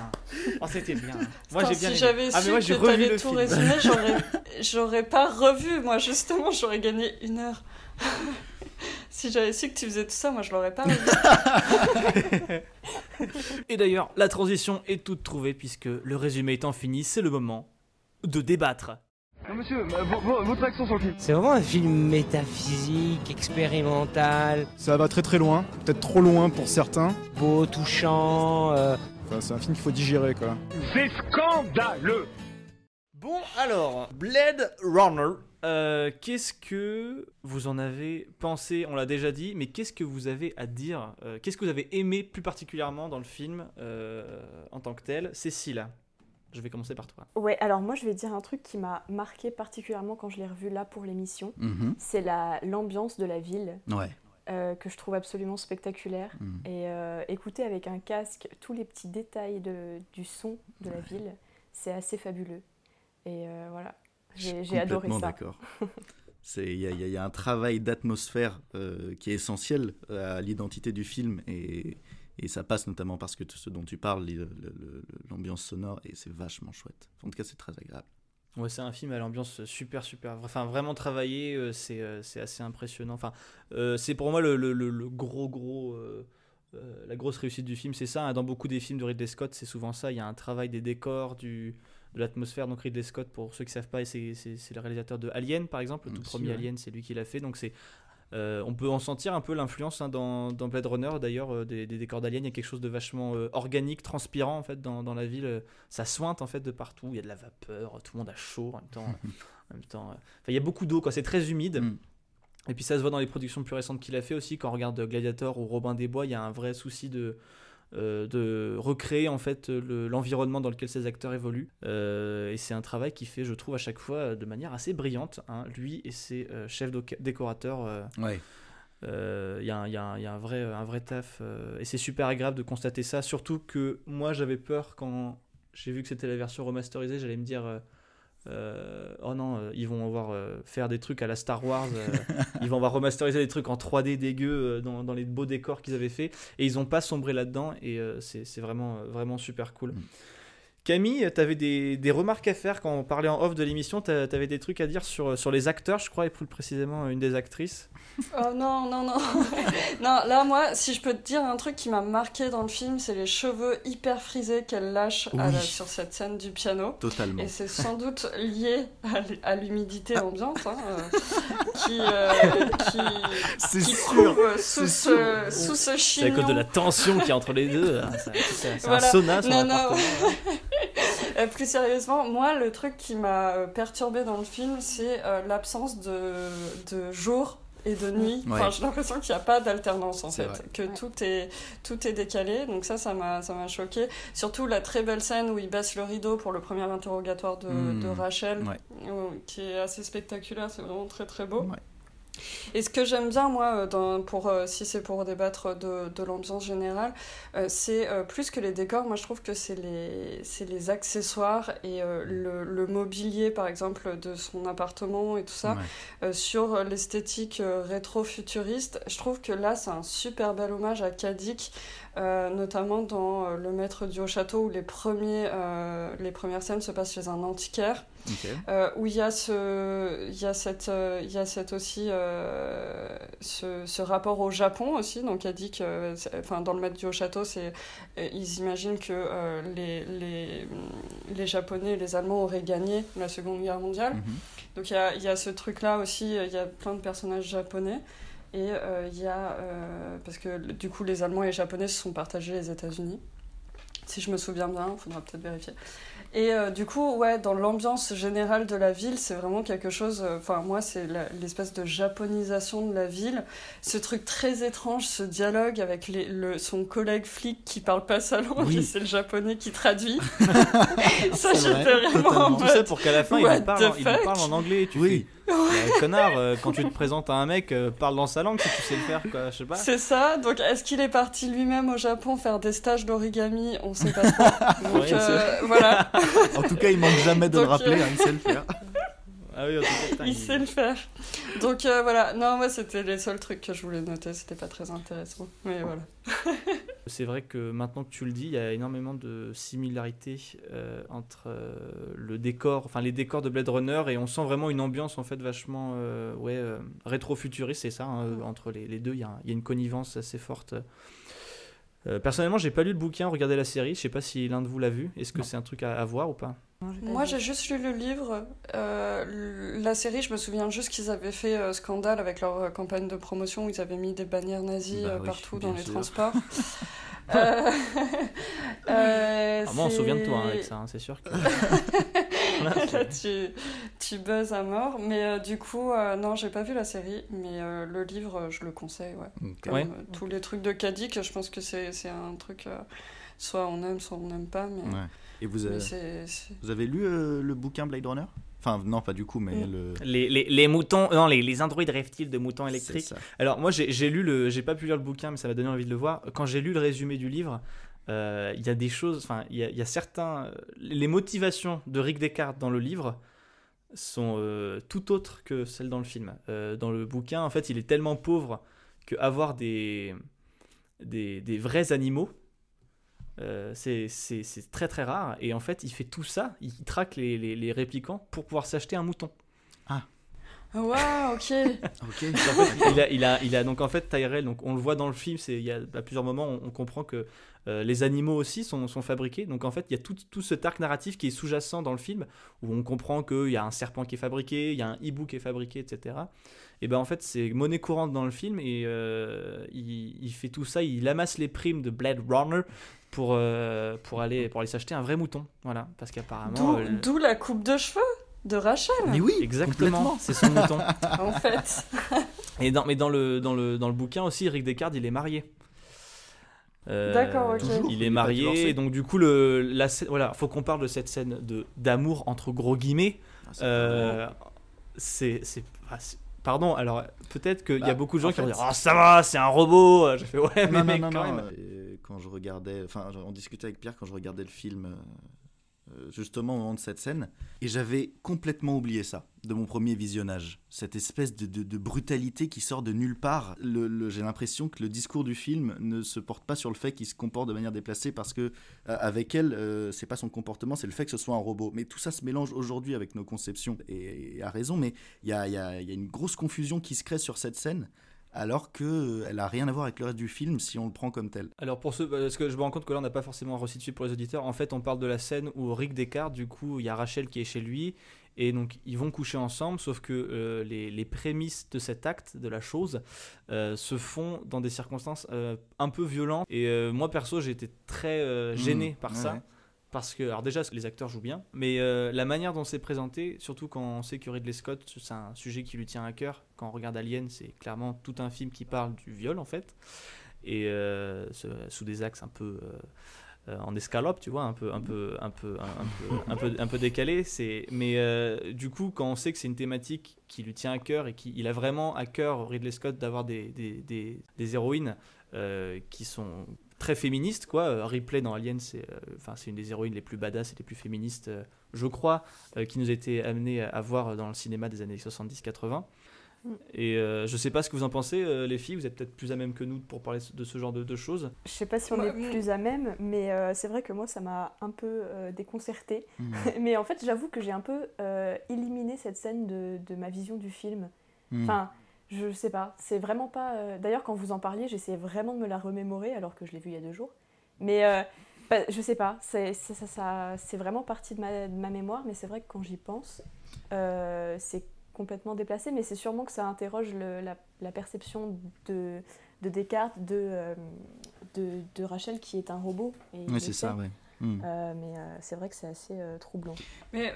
Oh, c'était bien. Moi, j'ai bien si j'avais Ah, su moi, que tout film. résumer, j'aurais, j'aurais pas revu. Moi, justement, j'aurais gagné une heure. si j'avais su que tu faisais tout ça, moi, je l'aurais pas. Et d'ailleurs, la transition est toute trouvée puisque le résumé étant fini, c'est le moment de débattre. monsieur, votre action sur le film. C'est vraiment un film métaphysique, expérimental, Ça va très très loin, peut-être trop loin pour certains. beau, touchant. euh, Enfin, c'est un film qu'il faut digérer quoi. C'est scandaleux Bon, alors, Blade Runner. Euh, qu'est-ce que vous en avez pensé On l'a déjà dit, mais qu'est-ce que vous avez à dire euh, Qu'est-ce que vous avez aimé plus particulièrement dans le film euh, en tant que tel? Cécile, je vais commencer par toi. Ouais, alors moi je vais dire un truc qui m'a marqué particulièrement quand je l'ai revu là pour l'émission. Mhm. C'est la l'ambiance de la ville Ouais. euh, que je trouve absolument spectaculaire. Mhm. Et euh, écouter avec un casque tous les petits détails de, du son de la ville, c'est assez fabuleux. Et euh, voilà, j'ai adoré complètement ça. d'accord. Il y, a- y y un travail d'atmosphère euh, qui est essentiel à l'identité du film et, et ça passe notamment parce que tout ce dont tu parles, le- le- le- l'ambiance sonore, et c'est vachement chouette. En tout cas, c'est très agréable. Ouais, c'est un film à l'ambiance super, super. Enfin, vraiment travaillé, euh, c'est euh, assez impressionnant. Enfin, euh, c'est pour moi le, le- le- le gros, gros. euh, euh, la grosse réussite du film, c'est ça. hein. Dans beaucoup des films de Ridley Scott, c'est souvent ça. Il y a un travail des décors, du, de l'atmosphère. Donc, Ridley Scott, pour ceux qui ne savent pas, c'est le réalisateur de Alien, par exemple. Le tout premier ouais. Alien, c'est lui qui l'a fait. Donc, c'est. euh, on peut en sentir un peu l'influence hein, dans, dans Blade Runner, d'ailleurs, euh, des, des décors d'Alien. Il y a quelque chose de vachement euh, organique, transpirant, en fait, dans, dans la ville. ça sointe, en fait, de partout. Il y a de la vapeur, tout le monde a chaud en même temps. en même temps enfin, il y a beaucoup d'eau, quoi. C'est très humide. Mm. Et puis ça se voit dans les productions plus récentes qu'il a fait aussi. Quand on regarde Gladiator ou Robin des Bois, il y a un vrai souci de, euh, de recréer en fait le- l'environnement dans lequel ces acteurs évoluent. Euh, et c'est un travail qui fait, je trouve, à chaque fois euh, de manière assez brillante. hein. Lui et ses euh, chefs décorateurs. Ouais. Il y, a un- il y a un- il y a un vrai, un vrai taf. et c'est super agréable de constater ça. Surtout que moi, j'avais peur quand j'ai vu que c'était la version remasterisée. J'allais me dire. Euh, oh non, euh, ils vont avoir euh, faire des trucs à la Star Wars. euh, ils vont avoir remasterisé des trucs en 3D dégueu dans, dans les beaux décors qu'ils avaient fait. Et ils n'ont pas sombré là-dedans. Et c'est vraiment, vraiment super cool. Mm. Camille, tu avais des, des remarques à faire quand on parlait en off de l'émission? Tu avais des trucs à dire sur, sur les acteurs, je crois, et plus précisément une des actrices? Oh non, non, non. non, là, moi, si je peux te dire un truc qui m'a marqué dans le film, c'est les cheveux hyper frisés qu'elle lâche à Oui. la- sur cette scène du piano. Totalement. Et c'est sans doute lié à l'humidité ambiante hein, euh, qui, euh, qui, C'est sûr. couvre sous c'est ce, sous ce C'est à cause de chignon. la tension qu'il y a entre les deux. hein, C'est c'est- c'est Voilà. un sauna sur Non, non. Euh, plus sérieusement, moi, le truc qui m'a euh, perturbé dans le film, c'est euh, l'absence de, de jour et de nuit. Ouais. Enfin, j'ai l'impression qu'il n'y a pas d'alternance en fait, vrai. que Ouais. tout est tout est décalé. Donc ça, ça m'a ça m'a choqué. Surtout la très belle scène où il baisse le rideau pour le premier interrogatoire de, Mm. de Rachel, Ouais. euh, qui est assez spectaculaire. C'est vraiment très très beau. Et ce que j'aime bien, moi, euh, dans, pour, euh, si c'est pour débattre de, de l'ambiance générale, euh, c'est euh, plus que les décors, moi je trouve que c'est les, les accessoires et euh, le, le mobilier, par exemple, de son appartement et tout ça, Ouais. sur l'esthétique rétro-futuriste. Je trouve que là, c'est un super bel hommage à Kadik, euh, notamment dans euh, Le Maître du Haut-Château, où les, premiers, euh, les premières scènes se passent chez un antiquaire, où il y a, ce, y a, cette, y a cette aussi ce, ce rapport au Japon aussi. Donc, elle dit que, enfin, dans Le Maître du Haut-Château, c'est, euh, ils imaginent que les, les, les Japonais et les Allemands auraient gagné la Seconde Guerre mondiale. Mhm. Donc il y a, il y a ce truc-là aussi, il y a plein de personnages japonais. Et euh, il y a. euh, parce que du coup, les Allemands et les Japonais se sont partagés les États-Unis. Si je me souviens bien, il faudra peut-être vérifier. Et euh, du coup, ouais, dans l'ambiance générale de la ville, c'est vraiment quelque chose. euh, Enfin, moi, c'est l'espèce de japonisation de la ville. Ce truc très étrange, ce dialogue avec les, le, son collègue flic qui parle pas sa langue Oui. et c'est le japonais qui traduit. ça, C'est vrai, j'étais vraiment en Tout ça mode. pour qu'à la fin, il parle, il parle en anglais. Tu Oui. fais, Bah, connard, euh, quand tu te présentes à un mec, euh, parle dans sa langue si tu sais le faire, quoi. Je sais pas. C'est ça, donc est-ce qu'il est parti lui-même au Japon faire des stages d'origami? On sait pas trop. Donc Ouais, euh, voilà, En tout cas, il manque jamais de le rappeler, euh, hein, il sait le faire. Ah oui, en il sait le faire. Donc euh, voilà, non, moi c'était les seuls trucs que je voulais noter, c'était pas très intéressant. Mais voilà. C'est vrai que maintenant que tu le dis, il y a énormément de similarités euh, entre euh, le décor, enfin les décors de Blade Runner et on sent vraiment une ambiance en fait vachement ouais, rétro-futuriste, c'est ça, hein, entre les, les deux, il y, a, il y a une connivence assez forte. Personnellement, j'ai pas lu le bouquin, regardé la série, je sais pas si l'un de vous l'a vu, est-ce que c'est un truc à, à voir ou pas? Moi j'ai juste lu le livre. Euh, la série, je me souviens juste qu'ils avaient fait euh, scandale avec leur euh, campagne de promotion où ils avaient mis des bannières nazies Bah euh, oui, partout dans les sûr. transports. Euh, euh, Ah, Moi, on se souvient de toi hein, avec ça, hein, c'est sûr que. Là, tu, tu buzzes à mort. Mais euh, du coup, euh, non, j'ai pas vu la série, mais euh, le livre, je le conseille. Ouais. Comme Ouais. euh, tous les trucs de Kadik, je pense que c'est c'est un truc. Euh, soit on aime, soit on n'aime pas. Mais, Ouais. Et vous, mais avez, vous avez lu euh, le bouquin Blade Runner? Enfin, non, pas du coup, mais Mm. le. Les, les, les moutons, non, les, les androïdes rêvent-ils de moutons électriques. Alors moi j'ai j'ai lu le, j'ai pas pu lire le bouquin mais ça m'a donné envie de le voir. Quand j'ai lu le résumé du livre, euh, il y a des choses, enfin il y a, il y a certains, les motivations de Rick Descartes dans le livre sont euh, tout autres que celles dans le film. Euh, dans le bouquin en fait il est tellement pauvre que avoir des des, des vrais animaux euh, c'est très très rare et en fait il fait tout ça, il traque les, les, les réplicants pour pouvoir s'acheter un mouton. Ah, Waouh, ok. Ok. En fait, il, a, il, a, il a donc en fait Tyrell, donc on le voit dans le film, c'est il y a à plusieurs moments on, on comprend que euh, les animaux aussi sont, sont fabriqués. Donc en fait il y a tout, tout cet arc narratif qui est sous-jacent dans le film où on comprend qu'il y a un serpent qui est fabriqué, il y a un hibou qui est fabriqué, etc. Et ben en fait c'est monnaie courante dans le film et euh, il, il fait tout ça, il amasse les primes de Blade Runner pour, euh, pour aller, pour aller s'acheter un vrai mouton. Voilà, parce qu'apparemment. D'où euh, d'où la coupe de cheveux? De Rachel, Mais oui, Exactement, c'est son mouton. en fait. Et dans, mais dans le, dans, le, dans le bouquin aussi, Rick Descartes, il est marié. Euh, D'accord, ok. Toujours, Il est marié, et donc du coup, le, la, voilà, faut qu'on parle de cette scène de d'amour entre gros guillemets. Ah, c'est Euh, c'est, c'est, ah, c'est- pardon. Alors peut-être qu'il y a Bah, beaucoup de gens en qui vont dire, ah ça va, c'est un robot. J'ai fait ouais, mais non, non, mec, non, quand non, même. euh, Quand je regardais, enfin, on discutait avec Pierre quand je regardais le film, euh, justement au moment de cette scène, et j'avais complètement oublié ça de mon premier visionnage. Cette espèce de, brutalité qui sort de nulle part. Le- J'ai l'impression que le discours du film ne se porte pas sur le fait qu'il se comporte de manière déplacée parce que euh, avec elle, euh, c'est pas son comportement, c'est le fait que ce soit un robot. Mais tout ça se mélange aujourd'hui avec nos conceptions et, à raison. Mais il y a une grosse confusion qui se crée sur cette scène alors qu'elle a rien à voir avec le reste du film si on le prend comme tel. Alors pour ceux, parce que je me rends compte que là on n'a pas forcément resitué pour les auditeurs. En fait, on parle de la scène où Rick Descartes, du coup, il y a Rachel qui est chez lui et donc ils vont coucher ensemble. Sauf que euh, les, les prémices de cet acte, de la chose, euh, se font dans des circonstances euh, un peu violentes. Et euh, moi perso, j'ai été très euh, gêné Mmh, par ouais, ça. Parce que, alors déjà, les acteurs jouent bien, mais euh, la manière dont c'est présenté, surtout quand on sait que Ridley Scott, c'est un sujet qui lui tient à cœur. Quand on regarde Alien, c'est clairement tout un film qui parle du viol, en fait et euh, sous des axes un peu euh, en escalope, tu vois, un peu, un décalé. Mais du coup, quand on sait que c'est une thématique qui lui tient à cœur et qu'il a vraiment à cœur Ridley Scott d'avoir des, des, des, des héroïnes qui sont très féministes, quoi. Euh, Ripley dans Alien, c'est, euh, enfin, c'est une des héroïnes les plus badass et les plus féministes, euh, je crois, euh, qui nous a été amené à voir dans le cinéma des années 70-80. Mm. Et euh, je sais pas ce que vous en pensez, euh, les filles, vous êtes peut-être plus à même que nous pour parler de ce genre de, de choses. Je sais pas si on est mm. plus à même, mais euh, c'est vrai que moi ça m'a un peu euh, déconcertée. Mm. mais en fait, j'avoue que j'ai un peu euh, éliminé cette scène de, de ma vision du film. Mm. Enfin, je sais pas, c'est vraiment pas. euh, D'ailleurs, quand vous en parliez, j'essayais vraiment de me la remémorer alors que je l'ai vue il y a deux jours. Mais euh, bah, je sais pas, c'est ça, ça, ça- c'est vraiment partie de ma, de ma mémoire, mais c'est vrai que quand j'y pense, euh, c'est complètement déplacé. Mais c'est sûrement que ça interroge le- la, la perception de, de Descartes, de, euh, de, de Rachel qui est un robot. et le c'est ça, ouais. Mm. Euh, mais euh, c'est vrai que c'est assez euh, troublant. Mais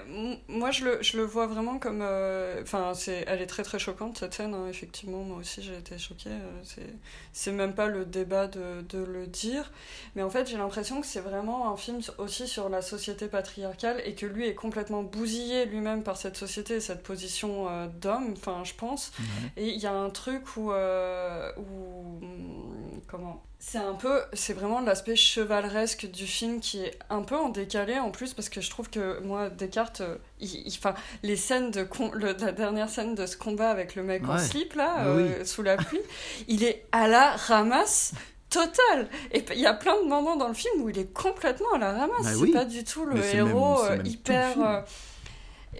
moi, je le, je le vois vraiment comme. euh, Enfin, c'est, elle est très très choquante cette scène, hein, effectivement. Moi aussi, j'ai été choquée. euh, c'est, c'est même pas le débat de, de le dire. Mais en fait, j'ai l'impression que c'est vraiment un film aussi sur la société patriarcale et que lui est complètement bousillé lui-même par cette société et cette position euh, d'homme, enfin, je pense. Et il y a un truc où. euh, où hum, comment C'est un peu. C'est vraiment l'aspect chevaleresque du film qui est un peu en décalé en plus, parce que je trouve que moi, Descartes. euh, il- il- Enfin, les scènes de. con- le- la dernière scène de ce combat avec le mec en slip, là, euh, sous la pluie, il est à la ramasse. Total Et il y a plein de moments dans le film où il est complètement à la ramasse. Bah c'est oui. pas du tout le héros euh, même hyper.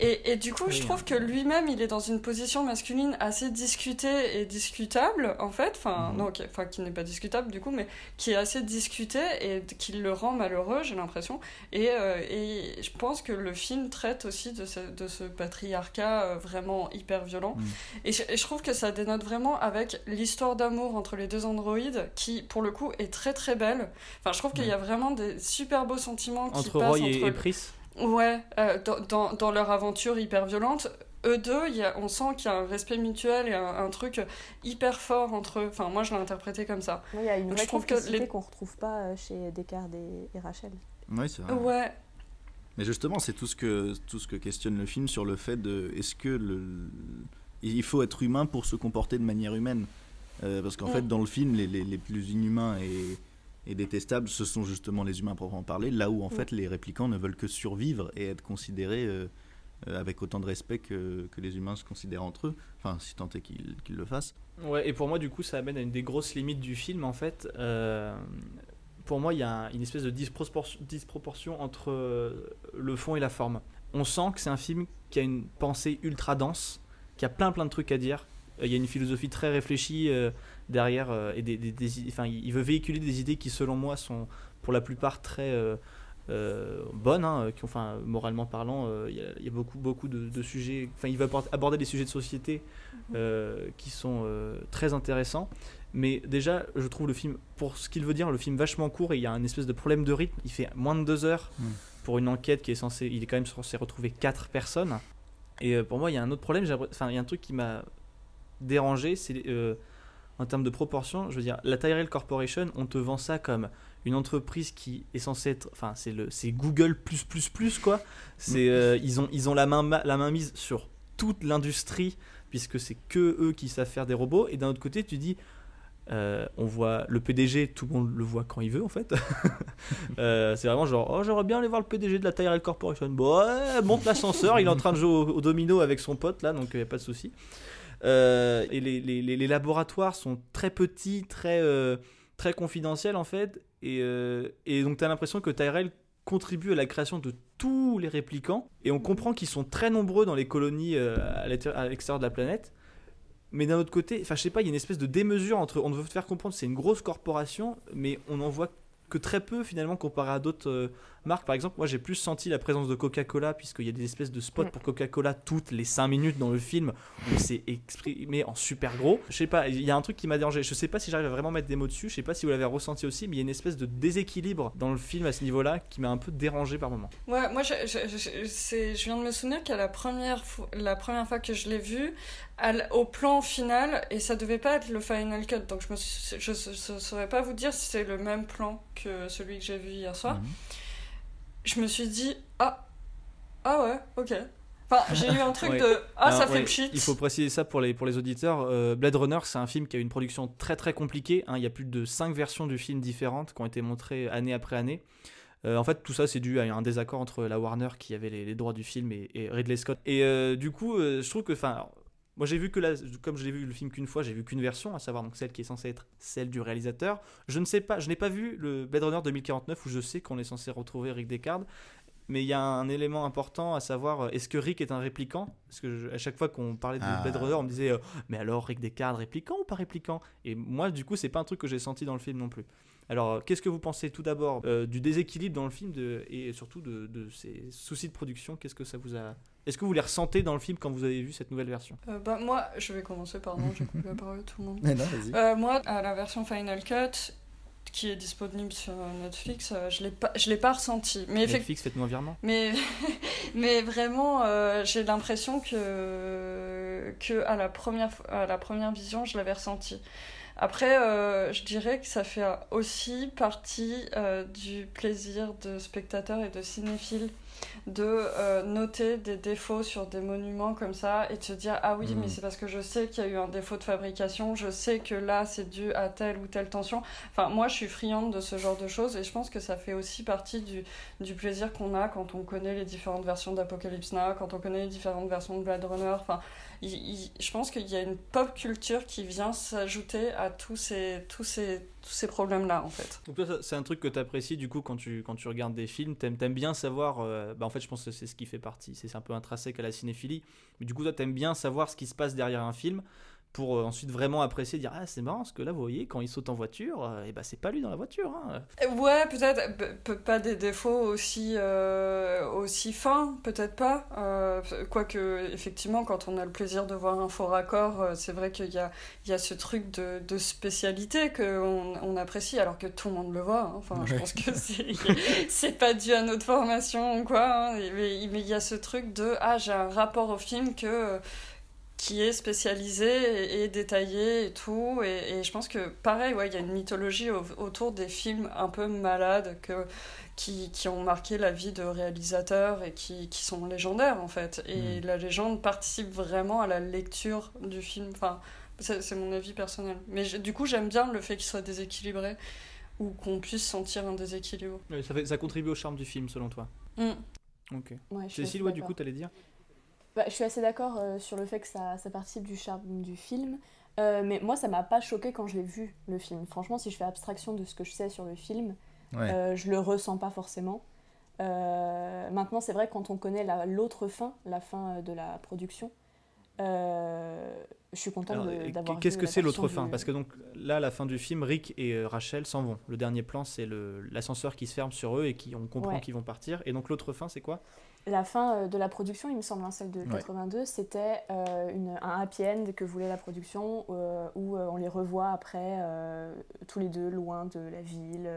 Et, et du coup, Oui, je trouve hein. que lui-même, il est dans une position masculine assez discutée et discutable, en fait. Enfin, Mhm. non, qui, enfin, qui n'est pas discutable du coup, mais qui est assez discutée et qui le rend malheureux, j'ai l'impression. Et, euh, et je pense que le film traite aussi de ce, de ce patriarcat euh, vraiment hyper violent. Mhm. Et, je, et je trouve que ça dénote vraiment avec l'histoire d'amour entre les deux androïdes, qui, pour le coup, est très très belle. Enfin, je trouve qu'il y a vraiment des super beaux sentiments qui passent Roy entre et Pris? Ouais, euh, dans, dans, dans leur aventure hyper violente, eux deux, il y a, on sent qu'il y a un respect mutuel et un, un truc hyper fort entre eux. Enfin, moi, je l'ai interprété comme ça. Oui, Il y a une Donc, vraie je trouve que complicité les- qu'on retrouve pas euh, chez Descartes et, et Rachel. Ouais, c'est vrai. Ouais, Mais justement, c'est tout ce que tout ce que questionne le film sur le fait de est-ce que le il faut être humain pour se comporter de manière humaine? Euh, parce qu'en Mm. fait dans le film les, les, les plus inhumains et, et détestables ce sont justement les humains proprement parler là où en Mm. fait les réplicants ne veulent que survivre et être considérés euh, euh, avec autant de respect que, que les humains se considèrent entre eux enfin si tant est qu'ils le fassent Ouais, et pour moi, du coup, ça amène à une des grosses limites du film, en fait. Euh, pour moi, il y a un- une espèce de disproportion, disproportion entre le fond et la forme. On sent que c'est un film qui a une pensée ultra dense, qui a plein plein de trucs à dire. Il y a une philosophie très réfléchie euh, derrière, euh, et des, des- des enfin, il veut véhiculer des idées qui, selon moi, sont pour la plupart très euh, euh, bonnes, hein, qui enfin, moralement parlant. Il y, a- il y a beaucoup beaucoup de, de sujets. Enfin, il va aborder des sujets de société qui sont très intéressants. Mais déjà, je trouve le film, pour ce qu'il veut dire, le film vachement court et il y a un espèce de problème de rythme. Il fait moins de deux heures Mm. pour une enquête qui est censée. Il est quand même censé retrouver quatre personnes. Et pour moi, il y a un autre problème. Enfin, il y a un truc qui m'a dérangé. C'est euh, en termes de proportion. Je veux dire, la Tyrell Corporation, on te vend ça comme une entreprise qui est censée être. Enfin, c'est le, c'est Google plus plus plus quoi. C'est euh, ils ont ils ont la main ma- la main mise sur toute l'industrie puisque c'est que eux qui savent faire des robots. Et d'un autre côté, tu dis. euh, on voit le PDG, tout le monde le voit quand il veut en fait. Euh, c'est vraiment genre, oh j'aimerais bien aller voir le PDG de la Tyrell Corporation. Bon, ouais, monte l'ascenseur, il est en train de jouer au, au domino avec son pote là, donc il n'y a pas de souci. Euh, et les, laboratoires sont très petits, très, euh, très confidentiels en fait. Et, euh, donc tu as l'impression que Tyrell contribue à la création de tous les réplicants. Et on comprend qu'ils sont très nombreux dans les colonies à l'extér- à l'extérieur de la planète. Mais d'un autre côté, enfin je sais pas, il y a une espèce de démesure entre. On veut te faire comprendre c'est une grosse corporation, mais on en voit que très peu finalement comparé à d'autres euh, marques. Par exemple, moi j'ai plus senti la présence de Coca-Cola, puisqu'il y a des espèces de spots Mm. pour Coca-Cola toutes les 5 minutes dans le film, où c'est exprimé en super gros. Je sais pas, il y a un truc qui m'a dérangé. Je sais pas si j'arrive à vraiment mettre des mots dessus, je sais pas si vous l'avez ressenti aussi, mais il y a une espèce de déséquilibre dans le film à ce niveau-là qui m'a un peu dérangé par moment. Ouais, moi, je, je, je- c'est- je viens de me souvenir qu'à la première, fo- la première fois que je l'ai vu, au plan final, et ça devait pas être le final cut, donc je ne je, je- je saurais pas vous dire si c'est le même plan que celui que j'ai vu hier soir. Mhm. Je me suis dit, ah, ah ouais, ok. Enfin, j'ai eu un truc Ouais. de, ah, ça Alors, fait ouais, pchit. Il faut préciser ça pour les, pour les auditeurs. Euh, Blade Runner, c'est un film qui a une production très très compliquée. hein. Il y a plus de 5 versions du film différentes qui ont été montrées année après année. Euh, en fait, tout ça, c'est dû à un désaccord entre la Warner qui avait les, les droits du film et, et Ridley Scott. Et euh, du coup, euh, je trouve que, enfin, Moi, j'ai vu que la, comme je l'ai vu le film qu'une fois, j'ai vu qu'une version, à savoir donc celle qui est censée être celle du réalisateur. Je ne sais pas, je n'ai pas vu le Blade Runner 2049 où je sais qu'on est censé retrouver Rick Deckard. Mais il y a un élément important à savoir, euh, est-ce que Rick est un répliquant? Parce que je- à chaque fois qu'on parlait de Ah. Blade Runner, on me disait, euh, mais alors Rick Deckard, répliquant ou pas répliquant? Et moi, du coup, c'est pas un truc que j'ai senti dans le film non plus. Alors, euh, qu'est-ce que vous pensez tout d'abord euh, du déséquilibre dans le film de, et surtout de, de ces soucis de production? Qu'est-ce que ça vous a Est-ce que vous les ressentez dans le film quand vous avez vu cette nouvelle version? Euh, bah, moi, je vais commencer, pardon, j'ai coupé la parole à tout le monde. Mais non, vas-y. Euh, moi, à la version Final Cut, qui est disponible sur Netflix, euh, je l'ai pas, je l'ai pas ressenti. Mais. Netflix, faites-nous un virement. Mais, mais vraiment, euh, j'ai l'impression que, que à, la première, à la première vision, je l'avais ressenti. Après, euh, je dirais que ça fait aussi partie euh, du plaisir de spectateur et de cinéphile de euh, noter des défauts sur des monuments comme ça et de se dire ah oui Mhm. mais c'est parce que je sais qu'il y a eu un défaut de fabrication je sais que là c'est dû à telle ou telle tension enfin moi je suis friande de ce genre de choses et je pense que ça fait aussi partie du, du plaisir qu'on a quand on connaît les différentes versions d'Apocalypse Now quand on connaît les différentes versions de Blade Runner enfin il- il- je pense qu'il y a une pop culture qui vient s'ajouter à tous ces tous ces tous ces problèmes là en fait. Donc toi, c'est un truc que tu apprécies du coup quand tu, quand tu regardes des films, t'aimes aimes bien savoir, euh, bah en fait je pense que c'est ce qui fait partie, c'est c'est un peu intrinsèque à la cinéphilie, mais du coup toi t'aimes bien savoir ce qui se passe derrière un film pour euh, ensuite vraiment apprécier, dire ah c'est marrant parce que là vous voyez quand il saute en voiture, et bah c'est pas lui dans la voiture. hein. Euh, Ouais, peut-être pe- pe- pas des défauts aussi, euh, aussi fins, peut-être pas. Euh, Quoique, effectivement, quand on a le plaisir de voir un faux raccord, euh, c'est vrai qu'il y a, il y a ce truc de, de spécialité qu'on on apprécie, alors que tout le monde le voit. hein. Enfin, je pense que c'est c'est pas dû à notre formation ou quoi. hein. Mais mais il y a ce truc de ah, j'ai un rapport au film que qui est spécialisé et, et détaillé et tout. Et, et je pense que, pareil, ouais, il y a une mythologie au- autour des films un peu malades que, qui, qui ont marqué la vie de réalisateurs et qui, qui sont légendaires, en fait. Et Mm. la légende participe vraiment à la lecture du film. Enfin, c'est mon avis personnel. Mais je- du coup, j'aime bien le fait qu'il soit déséquilibré ou qu'on puisse sentir un déséquilibre. Ça, fait, ça contribue au charme du film selon toi. Mm. Ok. Ouais, Cécile, ouais, du coup t'allais dire? Bah, je suis assez d'accord euh, sur le fait que ça, ça participe du charme du film. Euh, mais moi, ça m'a pas choqué quand j'ai vu le film. Franchement, si je fais abstraction de ce que je sais sur le film, Ouais. euh, je le ressens pas forcément. Euh, maintenant, c'est vrai, quand on connaît la- l'autre fin, la fin de la production, je suis contente d'avoir Qu'est-ce que c'est l'autre fin? Parce que donc là, la fin du film, Rick et Rachel s'en vont. Le dernier plan, c'est l'ascenseur qui se ferme sur eux et qui on comprend Ouais. qu'ils vont partir. Et donc l'autre fin, c'est quoi? La fin euh, de la production, il me semble, hein, celle de Ouais. 82, c'était euh, une- un happy end que voulait la production, euh, où euh, on les revoit après, tous les deux, loin de la ville.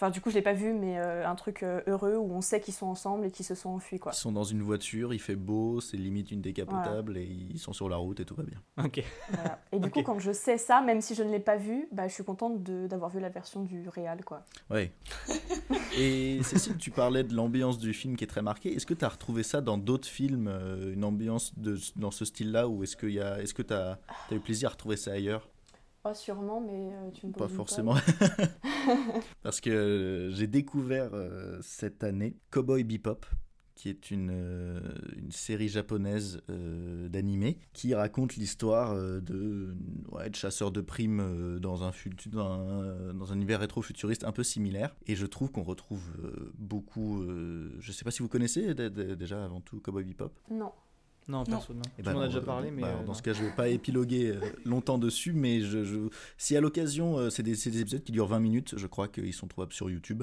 Enfin, du coup, je l'ai pas vu, mais euh, un truc euh, heureux où on sait qu'ils sont ensemble et qu'ils se sont enfuis, quoi. Ils sont dans une voiture, il fait beau, c'est limite une décapotable et ils sont sur la route et tout va bien. Ok. Voilà. Et du coup, quand je sais ça, même si je ne l'ai pas vu, bah, je suis contente de- d'avoir vu la version du réal, quoi. Ouais. Et Cécile, tu parlais de l'ambiance du film qui est très marquée. Est-ce que tu as retrouvé ça dans d'autres films, euh, une ambiance de, dans ce style-là, ou est-ce que tu as, est-ce que as, eu plaisir à retrouver ça ailleurs? Sûrement, mais euh, tu me Pas poses une forcément. Parce que euh, j'ai découvert euh, cette année Cowboy Bebop, qui est une, une série japonaise euh, d'animé qui raconte l'histoire de, ouais, de chasseurs de primes dans, un dans, un, dans un univers rétro-futuriste un peu similaire. Et je trouve qu'on retrouve beaucoup. euh, je sais pas si vous connaissez déjà avant tout Cowboy Bebop? Non. Non, perso, non. Eh ben monde a déjà euh, parlé, mais. bah, euh, dans non. ce cas, je vais pas épiloguer euh, longtemps dessus, mais je, je- si à l'occasion, c'est des, épisodes qui durent 20 minutes, je crois qu'ils sont trouvables sur YouTube.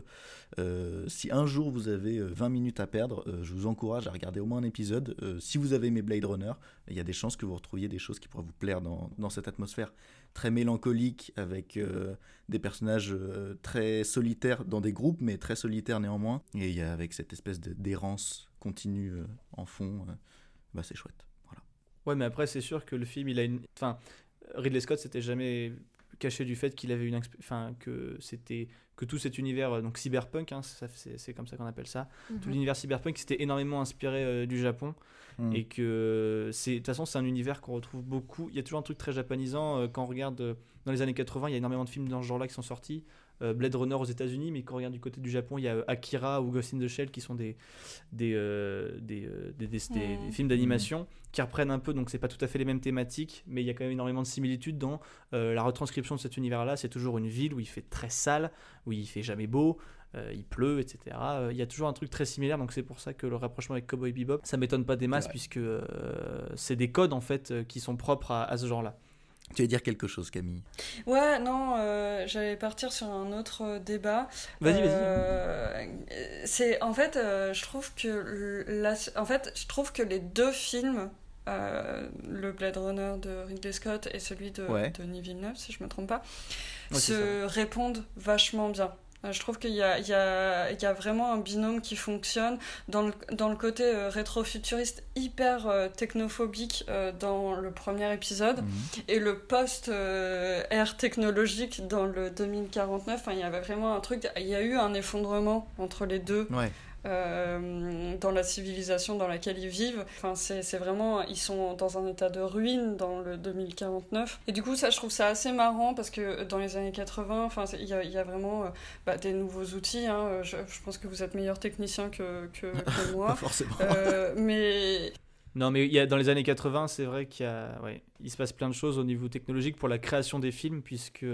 Euh, si un jour vous avez euh, 20 minutes à perdre, euh, je vous encourage à regarder au moins un épisode. Euh, si vous avez aimé Blade Runner, il y a des chances que vous retrouviez des choses qui pourraient vous plaire dans, dans cette atmosphère très mélancolique, avec euh, des personnages euh, très solitaires dans des groupes, mais très solitaires néanmoins. Et il y a avec cette espèce de- d'errance continue euh, en fond, euh, bah, c'est chouette. Voilà. Ouais, mais après, c'est sûr que le film, il a une. Enfin, Ridley Scott s'était jamais caché du fait qu'il avait une. Enfin, que c'était. Que tout cet univers, euh, donc cyberpunk, hein, ça, c'est c'est comme ça qu'on appelle ça, tout Mhm. l'univers cyberpunk s'était énormément inspiré euh, du Japon. Mm. Et que c'est. De toute façon, c'est un univers qu'on retrouve beaucoup. Il y a toujours un truc très japonisant. euh, quand on regarde euh, dans les années 80, il y a énormément de films dans ce genre-là qui sont sortis. Euh, Blade Runner aux États-Unis, mais quand on regarde du côté du Japon, il y a euh, Akira ou Ghost in the Shell qui sont des, des, euh, des, des- des- des- Mm. des films d'animation qui reprennent un peu, donc c'est pas tout à fait les mêmes thématiques, mais il y a quand même énormément de similitudes dans euh, la retranscription de cet univers-là. C'est toujours une ville où il fait très sale, où il fait jamais beau. euh, il pleut, etc. Euh, Il y a toujours un truc très similaire, donc c'est pour ça que le rapprochement avec Cowboy Bebop, ça m'étonne pas des masses, Ouais. puisque euh, c'est des codes en fait euh, qui sont propres à, à ce genre-là. Tu veux dire quelque chose, Camille Ouais, non, euh, j'allais partir sur un autre euh, débat. Vas-y, vas-y. Euh, C'est en fait, euh, je trouve que le- la- en fait, je trouve que les deux films, le Blade Runner de Ridley Scott et celui de Ouais. Denis Villeneuve, si je me trompe pas, Ouais, se répondent vachement bien. Euh, Je trouve qu'il y y, y a vraiment un binôme qui fonctionne dans le, dans le côté euh, rétro-futuriste hyper euh, technophobique dans le premier épisode Mhm. et le post-ère technologique dans le 2049. Enfin, il y avait vraiment un truc, il y a eu un effondrement entre les deux Ouais. Euh, dans la civilisation dans laquelle ils vivent. Enfin, c'est vraiment, ils sont dans un état de ruine dans le 2049. Et du coup, ça, je trouve ça assez marrant parce que dans les années 80, enfin, il y a, il y a vraiment euh, bah, des nouveaux outils. hein. Je, je pense que vous êtes meilleur technicien que, que, que moi. forcément. Euh, mais Non, mais il y a, dans les années 80, c'est vrai qu'il y a, ouais, il se passe plein de choses au niveau technologique pour la création des films, puisque,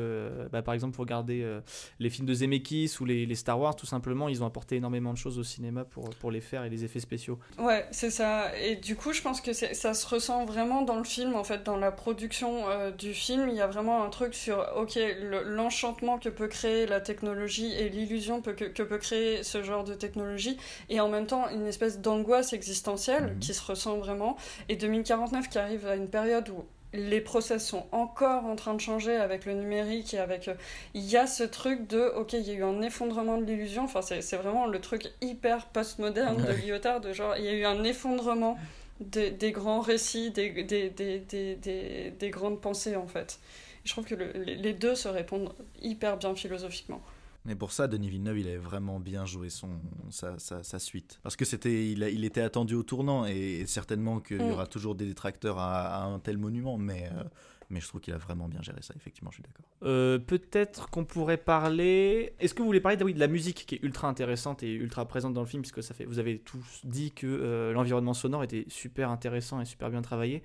bah, par exemple, pour regarder euh, les films de Zemeckis ou les, les Star Wars, tout simplement, ils ont apporté énormément de choses au cinéma pour, pour les faire et les effets spéciaux. Ouais, c'est ça. Et du coup, je pense que ça se ressent vraiment dans le film, en fait, dans la production euh, du film. Il y a vraiment un truc sur, ok, le- l'enchantement que peut créer la technologie et l'illusion que, que peut créer ce genre de technologie, et en même temps une espèce d'angoisse existentielle Mhm. qui se ressent vraiment. Et 2049 qui arrive à une période où les process sont encore en train de changer avec le numérique et avec euh, il y a ce truc de ok il y a eu un effondrement de l'illusion. Enfin c'est c'est vraiment le truc hyper postmoderne de. Lyotard de genre il y a eu un effondrement des, des grands récits des, des, des, des, des, des grandes pensées en fait. Je trouve que le- les, les deux se répondent hyper bien philosophiquement Mais pour ça, Denis Villeneuve, il avait vraiment bien joué son, sa, sa, sa suite. Parce que c'était, il, a- il était attendu au tournant et, certainement qu'il y Mm. aura toujours des détracteurs à, à un tel monument, mais, euh, mais je trouve qu'il a vraiment bien géré ça, effectivement, je suis d'accord. Euh, Peut-être qu'on pourrait parler. Est-ce que vous voulez parler de, oui, de la musique qui est ultra intéressante et ultra présente dans le film, puisque ça fait, vous avez tous dit que euh, l'environnement sonore était super intéressant et super bien travaillé.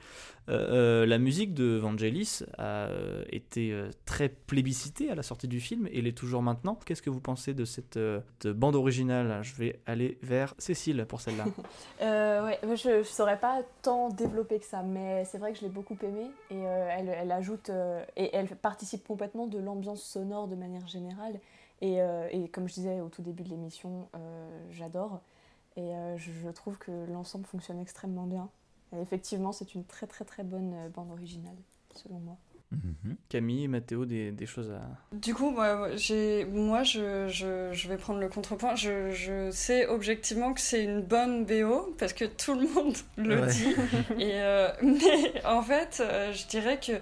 Euh, euh, la musique de Vangelis a été euh, très plébiscitée à la sortie du film et l'est toujours maintenant. Qu'est-ce que vous pensez de cette euh, de bande originale? Je vais aller vers Cécile pour celle-là. Euh, ouais, moi, je ne saurais pas tant développer que ça, mais c'est vrai que je l'ai beaucoup aimée et euh, elle, elle ajoute euh, et elle participe complètement de l'ambiance sonore de manière générale. Et, euh, et comme je disais au tout début de l'émission, euh, j'adore et je, trouve que l'ensemble fonctionne extrêmement bien. Et effectivement, c'est une très très très bonne bande originale, selon moi. Camille, Mathéo, des, des choses à. Du coup, moi, je, je, je vais prendre le contrepoint. Je, je sais objectivement que c'est une bonne BO parce que tout le monde le Ouais. dit. Et, euh, mais en fait, euh, je dirais que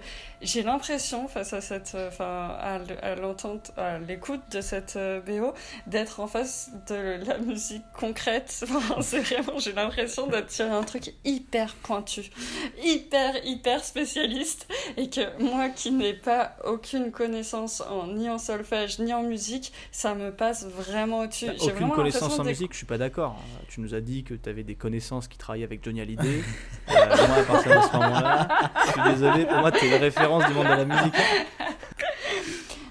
j'ai l'impression, face à cette, euh, enfin, à, l'entente, à l'écoute de cette euh, BO, d'être en face de la musique concrète. Enfin, c'est vraiment, j'ai l'impression d'être sur un truc hyper pointu, hyper, hyper spécialiste et que moi qui n'ai pas aucune connaissance en, ni en solfège ni en musique, ça me passe vraiment au-dessus. Bah, aucune vraiment connaissance en musique, je suis pas d'accord. Tu nous as dit que tu avais des connaissances qui travaillaient avec Johnny Hallyday. Euh, moi, à partir de ce moment-là, je suis désolé, pour moi, tu es une référence du monde de la musique.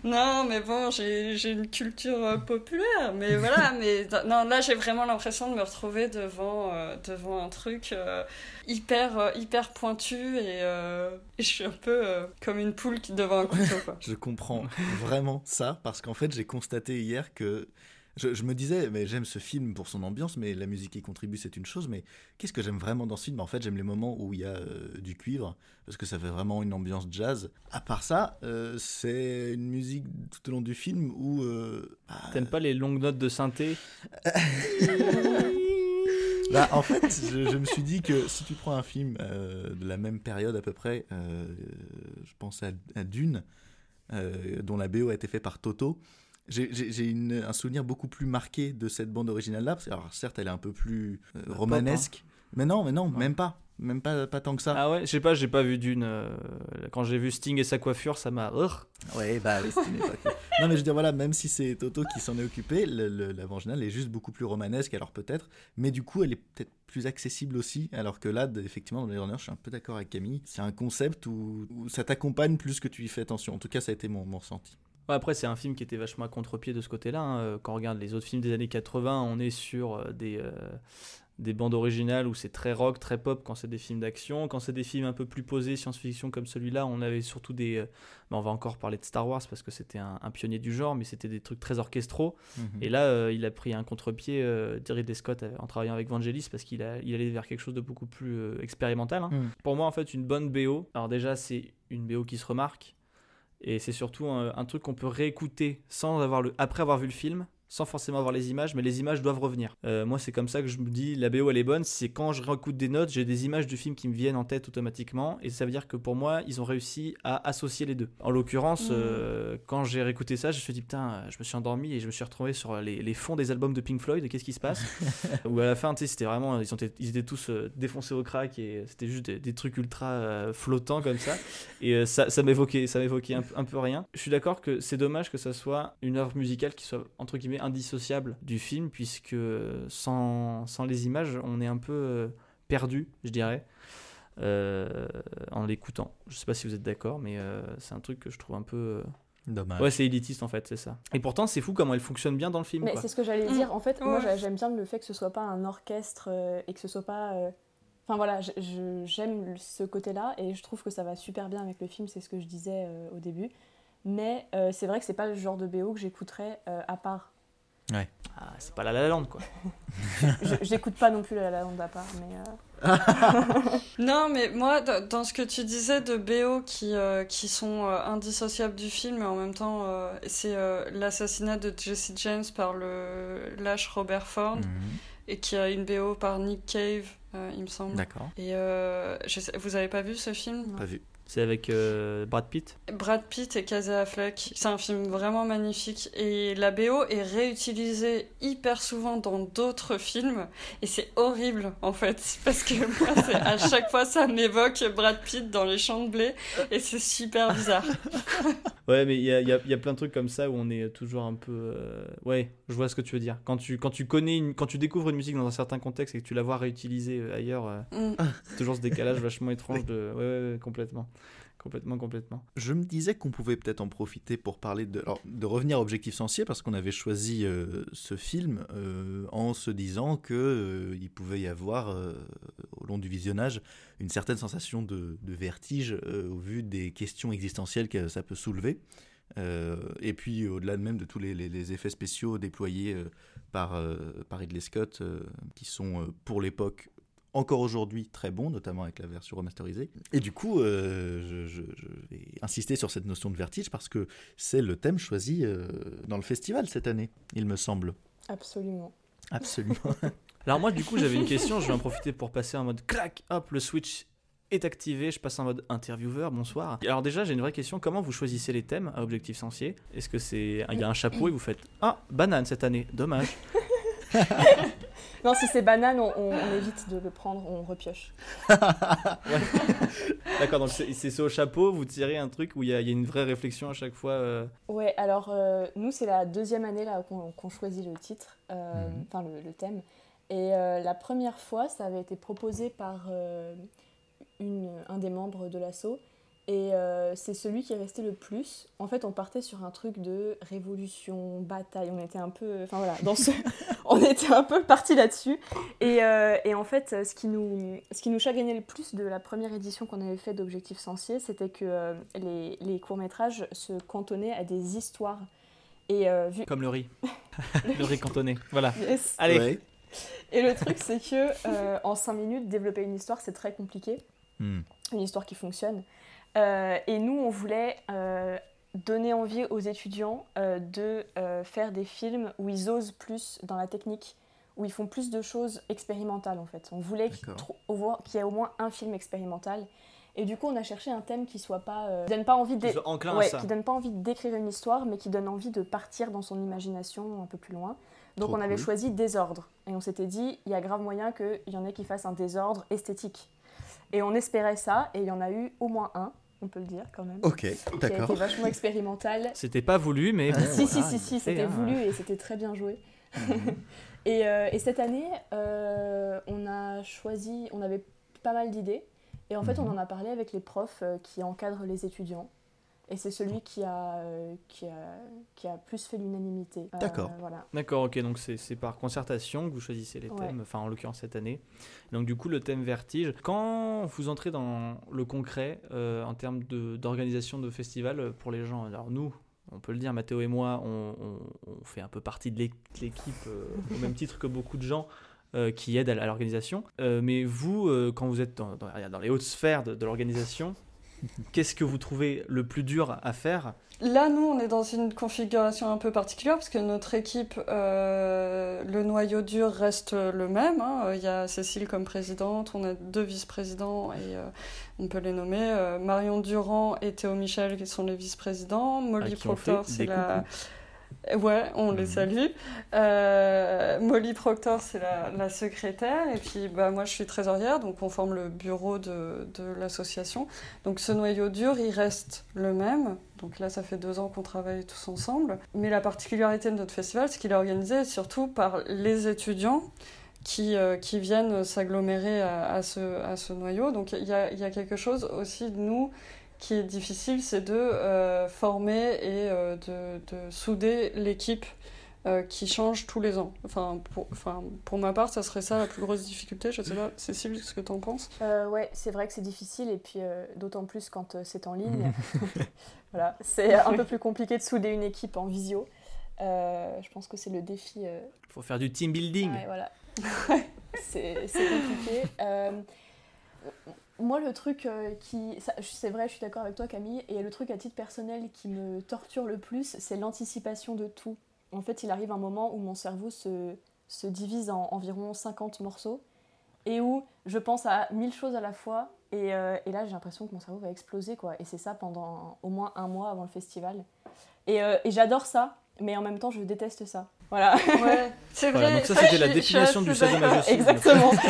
Non, mais bon, j'ai une culture euh, populaire, mais voilà, mais non, là j'ai vraiment l'impression de me retrouver devant, euh, devant un truc euh, hyper, hyper pointu et, et je suis un peu comme une poule devant un couteau, quoi. Je comprends vraiment ça parce qu'en fait j'ai constaté hier que je, je me disais mais j'aime ce film pour son ambiance mais la musique qui contribue c'est une chose mais qu'est-ce que j'aime vraiment dans ce film? En fait j'aime les moments où il y a euh, du cuivre parce que ça fait vraiment une ambiance jazz. À part ça euh, c'est une musique tout au long du film où euh, bah, T'aimes pas les longues notes de synthé? Bah, en fait, je, je me suis dit que si tu prends un film de la même période à peu près, je pense à, à Dune, dont la BO a été faite par Toto, j'ai- un souvenir beaucoup plus marqué de cette bande originale-là. parce que, Alors certes, elle est un peu plus euh, Pop, romanesque, mais non, mais non, même pas, même pas, pas tant que ça. Ah ouais, je sais pas, j'ai pas vu d'une. euh, quand j'ai vu Sting et sa coiffure, ça m'a. Ouais, bah oui, une époque. non, mais je veux dire, voilà, même si c'est Toto qui s'en est occupé, le- le- la originale est juste beaucoup plus romanesque, alors peut-être, mais du coup, elle est peut-être plus accessible aussi, alors que là, effectivement, dans les Runner, je suis un peu d'accord avec Camille, c'est un concept où, où ça t'accompagne plus que tu y fais attention. En tout cas, ça a été mon, mon ressenti. Ouais, après, c'est un film qui était vachement à contre-pied de ce côté-là. hein. Euh, Quand on regarde les autres films des années 80, on est sur euh, des, euh, des bandes originales où c'est très rock, très pop quand c'est des films d'action. Quand c'est des films un peu plus posés, science-fiction comme celui-là, on avait surtout des. euh, bah, on va encore parler de Star Wars parce que c'était un, un pionnier du genre, mais c'était des trucs très orchestraux. Mhm. Et là, euh, il a pris un contre-pied, Ridley Scott, en travaillant avec Vangelis, parce qu'il a, il allait vers quelque chose de beaucoup plus expérimental. hein. Mm. Pour moi, en fait, une bonne BO, alors déjà, c'est une BO qui se remarque, et c'est surtout un, truc qu'on peut réécouter sans avoir le, après avoir vu le film, sans forcément avoir les images, mais les images doivent revenir. Euh, moi, c'est comme ça que je me dis, la BO, elle est bonne, c'est quand je réécoute des notes, j'ai des images du film qui me viennent en tête automatiquement, et ça veut dire que pour moi, ils ont réussi à associer les deux. En l'occurrence, Mhm. euh, quand j'ai réécouté ça, je me suis dit, putain, je me suis endormi et je me suis retrouvé sur les, les fonds des albums de Pink Floyd, qu'est-ce qui se passe Où à la fin, tu sais, c'était vraiment, ils, ont ils étaient tous euh, défoncés au crack et c'était juste des, des trucs ultra flottants comme ça. Et ça, ça m'évoquait, ça m'évoquait un peu rien. Je suis d'accord que c'est dommage que ça soit une œuvre musicale qui soit entre guillemets indissociable du film, puisque sans, sans les images, on est un peu euh, perdu, je dirais, euh, en l'écoutant. Je sais pas si vous êtes d'accord, mais euh, c'est un truc que je trouve un peu. euh, Dommage. Ouais, c'est élitiste en fait, c'est ça. Et pourtant, c'est fou comment elle fonctionne bien dans le film. Mais c'est ce que j'allais dire. En fait, moi, Ouais. j'aime bien le fait que ce soit pas un orchestre euh, et que ce soit pas. euh, Enfin voilà, j'aime ce côté-là et je trouve que ça va super bien avec le film, c'est ce que je disais euh, au début. Mais euh, c'est vrai que c'est pas le genre de BO que j'écouterais euh, à part. Ah, c'est pas la La Land quoi. Je- J'écoute pas non plus la La Land à part, mais. euh, Non, mais moi, dans ce que tu disais de BO qui, euh, qui sont euh, indissociables du film, et en même temps, euh, c'est euh, l'assassinat de Jesse James par le lâche Robert Ford, Mhm. et qui a une BO par Nick Cave, euh, il me semble. D'accord. Et euh, je sais- vous avez pas vu ce film? Pas vu. C'est avec euh, Brad Pitt. Brad Pitt et Casey Affleck. C'est un film vraiment magnifique. Et la BO est réutilisée hyper souvent dans d'autres films. Et c'est horrible, en fait. Parce que moi, c'est- à chaque fois, ça m'évoque Brad Pitt dans les champs de blé. Et c'est super bizarre. Ouais, mais il y a, il y a- y a plein de trucs comme ça où on est toujours un peu. euh, Ouais, je vois ce que tu veux dire. Quand tu, quand tu connais, une... quand tu découvres une musique dans un certain contexte et que tu la vois réutilisée ailleurs, euh, Mm. c'est toujours ce décalage vachement étrange de. Ouais, ouais, ouais, complètement. Complètement, complètement. Je me disais qu'on pouvait peut-être en profiter pour parler de, revenir à Objectif Sensier parce qu'on avait choisi euh, ce film euh, en se disant que euh, il pouvait y avoir au long du visionnage une certaine sensation de, vertige au vu des questions existentielles que ça peut soulever. Et puis au-delà de même de tous les, effets spéciaux déployés par, par Ridley Scott qui sont pour l'époque encore aujourd'hui très bons, notamment avec la version remasterisée. Et du coup, euh, je, je- je vais insister sur cette notion de vertige parce que c'est le thème choisi euh, dans le festival cette année, il me semble. absolument. Absolument. Alors, moi, du coup, j'avais une question. Je vais en profiter pour passer en mode clac, hop, le switch est activé. Je passe en mode intervieweur. Bonsoir. Alors, déjà, j'ai une vraie question. Comment vous choisissez les thèmes à Objectif Sensier Est-ce que c'est. Il y a un chapeau et vous faites Ah, banane cette année. Dommage. Non, si c'est banane, on, on- on évite de le prendre, on repioche. D'accord, donc c'est c'est au chapeau, vous tirez un truc où il y, a il y a une vraie réflexion à chaque fois. euh, Ouais, alors euh, nous, c'est la deuxième année là qu'on qu'on choisit le titre, euh, Mhm. enfin le, le thème. Et euh, la première fois, ça avait été proposé par euh, une, un des membres de l'assaut. Et euh, c'est celui qui est resté le plus. En fait, on partait sur un truc de révolution, bataille. On était un peu. Enfin voilà, dans ce... on était un peu parti là-dessus. Et, euh, et en fait, ce qui, nous, ce qui nous chagrinait le plus de la première édition qu'on avait fait d'Objectif Sensier, c'était que euh, les, les courts-métrages se cantonnaient à des histoires. Et euh, vu. Comme le riz. le riz cantonné. Voilà. Yes. Allez. Ouais. Et le truc, c'est que euh, en 5 minutes, développer une histoire, c'est très compliqué. Hmm. Une histoire qui fonctionne. Euh, et nous, on voulait euh, donner envie aux étudiants euh, de faire des films où ils osent plus dans la technique, où ils font plus de choses expérimentales en fait. On voulait qu'il y ait au moins un film expérimental. Et du coup, on a cherché un thème qui soit pas, euh, donne pas envie de, ouais, qui donne pas envie d'écrire une histoire, mais qui donne envie de partir dans son imagination un peu plus loin. Donc Trop on avait cool. choisi désordre. Et on s'était dit, il y a grave moyen qu'il y en ait qui fassent un désordre esthétique. Et on espérait ça, et il y en a eu au moins un. On peut le dire quand même. Ok, d'accord. vachement expérimental. C'était pas voulu, mais bon, si, si, voilà, si, si, c'était hein. voulu et c'était très bien joué. et, euh, et cette année, euh, on a choisi, on avait pas mal d'idées. Et en fait, on Mhm. en a parlé avec les profs euh, qui encadrent les étudiants. Et c'est celui qui a, euh, qui, a, qui a plus fait l'unanimité. Euh, D'accord. voilà. D'accord, ok, donc c'est c'est par concertation que vous choisissez les Ouais. thèmes, enfin en l'occurrence cette année. Donc du coup le thème vertige. Quand vous entrez dans le concret euh, en termes de- d'organisation de, festivals euh, pour les gens, alors nous, on peut le dire, Mathéo et moi, on, on- on fait un peu partie de l'é- de l'équipe euh, au même titre que beaucoup de gens. euh, qui aident à, à l'organisation. Euh, mais vous, euh, quand vous êtes dans, dans- dans les hautes sphères de, de l'organisation, qu'est-ce que vous trouvez le plus dur à faire? Là, nous, on est dans une configuration un peu particulière parce que notre équipe, euh, le noyau dur reste le même. hein. Il y a Cécile comme présidente, on a deux vice-présidents et euh, on peut les nommer. euh, Marion Durand et Théo Michel qui sont les vice-présidents. Molly Ah, Proctor, c'est la. Ouais, on les Mhm. salue. Euh, Molly Proctor, c'est la, la secrétaire. Et puis, bah, moi, je suis trésorière, donc on forme le bureau de, de l'association. Donc, ce noyau dur, il reste le même. Donc là, ça fait deux ans qu'on travaille tous ensemble. Mais la particularité de notre festival, c'est qu'il est organisé surtout par les étudiants qui, euh, qui viennent s'agglomérer à, à ce, à ce noyau. Donc, il y a, il y a quelque chose aussi de nous qui est difficile, c'est de euh, former et euh, de, de souder l'équipe euh, qui change tous les ans. Enfin pour, enfin, pour ma part, ça serait ça la plus grosse difficulté. Je sais pas, Cécile, ce que t'en penses? Euh, ouais, c'est vrai que c'est difficile et puis euh, d'autant plus quand euh, c'est en ligne. voilà, c'est un peu plus compliqué de souder une équipe en visio. Euh, je pense que c'est le défi. euh, Il faut faire du team building. Ouais, voilà. c'est c'est compliqué. Moi, le truc euh, qui. C'est vrai, je suis d'accord avec toi, Camille. Et le truc à titre personnel qui me torture le plus, c'est l'anticipation de tout. En fait, il arrive un moment où mon cerveau se, se divise en environ 50 morceaux et où je pense à mille choses à la fois. Et, euh, et là, j'ai l'impression que mon cerveau va exploser, quoi. Et c'est ça pendant au moins un mois avant le festival. Et, euh, et j'adore ça, mais en même temps, je déteste ça. Voilà. Ouais, c'est Voilà, vrai. donc ça, c'était la définition du sadomasochisme. Exactement.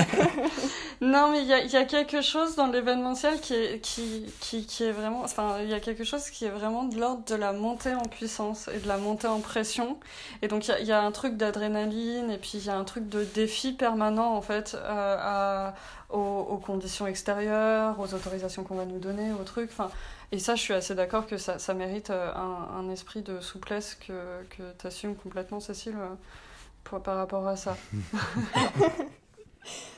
Non, mais il y y a quelque chose dans l'événementiel qui est, qui, qui, qui est vraiment. Enfin, il y a quelque chose qui est vraiment de l'ordre de la montée en puissance et de la montée en pression. Et donc, il y a, un truc d'adrénaline et puis il y a un truc de défi permanent, en fait, euh, aux, conditions extérieures, aux autorisations qu'on va nous donner, aux trucs. Enfin, et ça, je suis assez d'accord que ça, ça mérite euh, un, un esprit de souplesse que, que tu assumes complètement, Cécile, euh, par rapport à ça.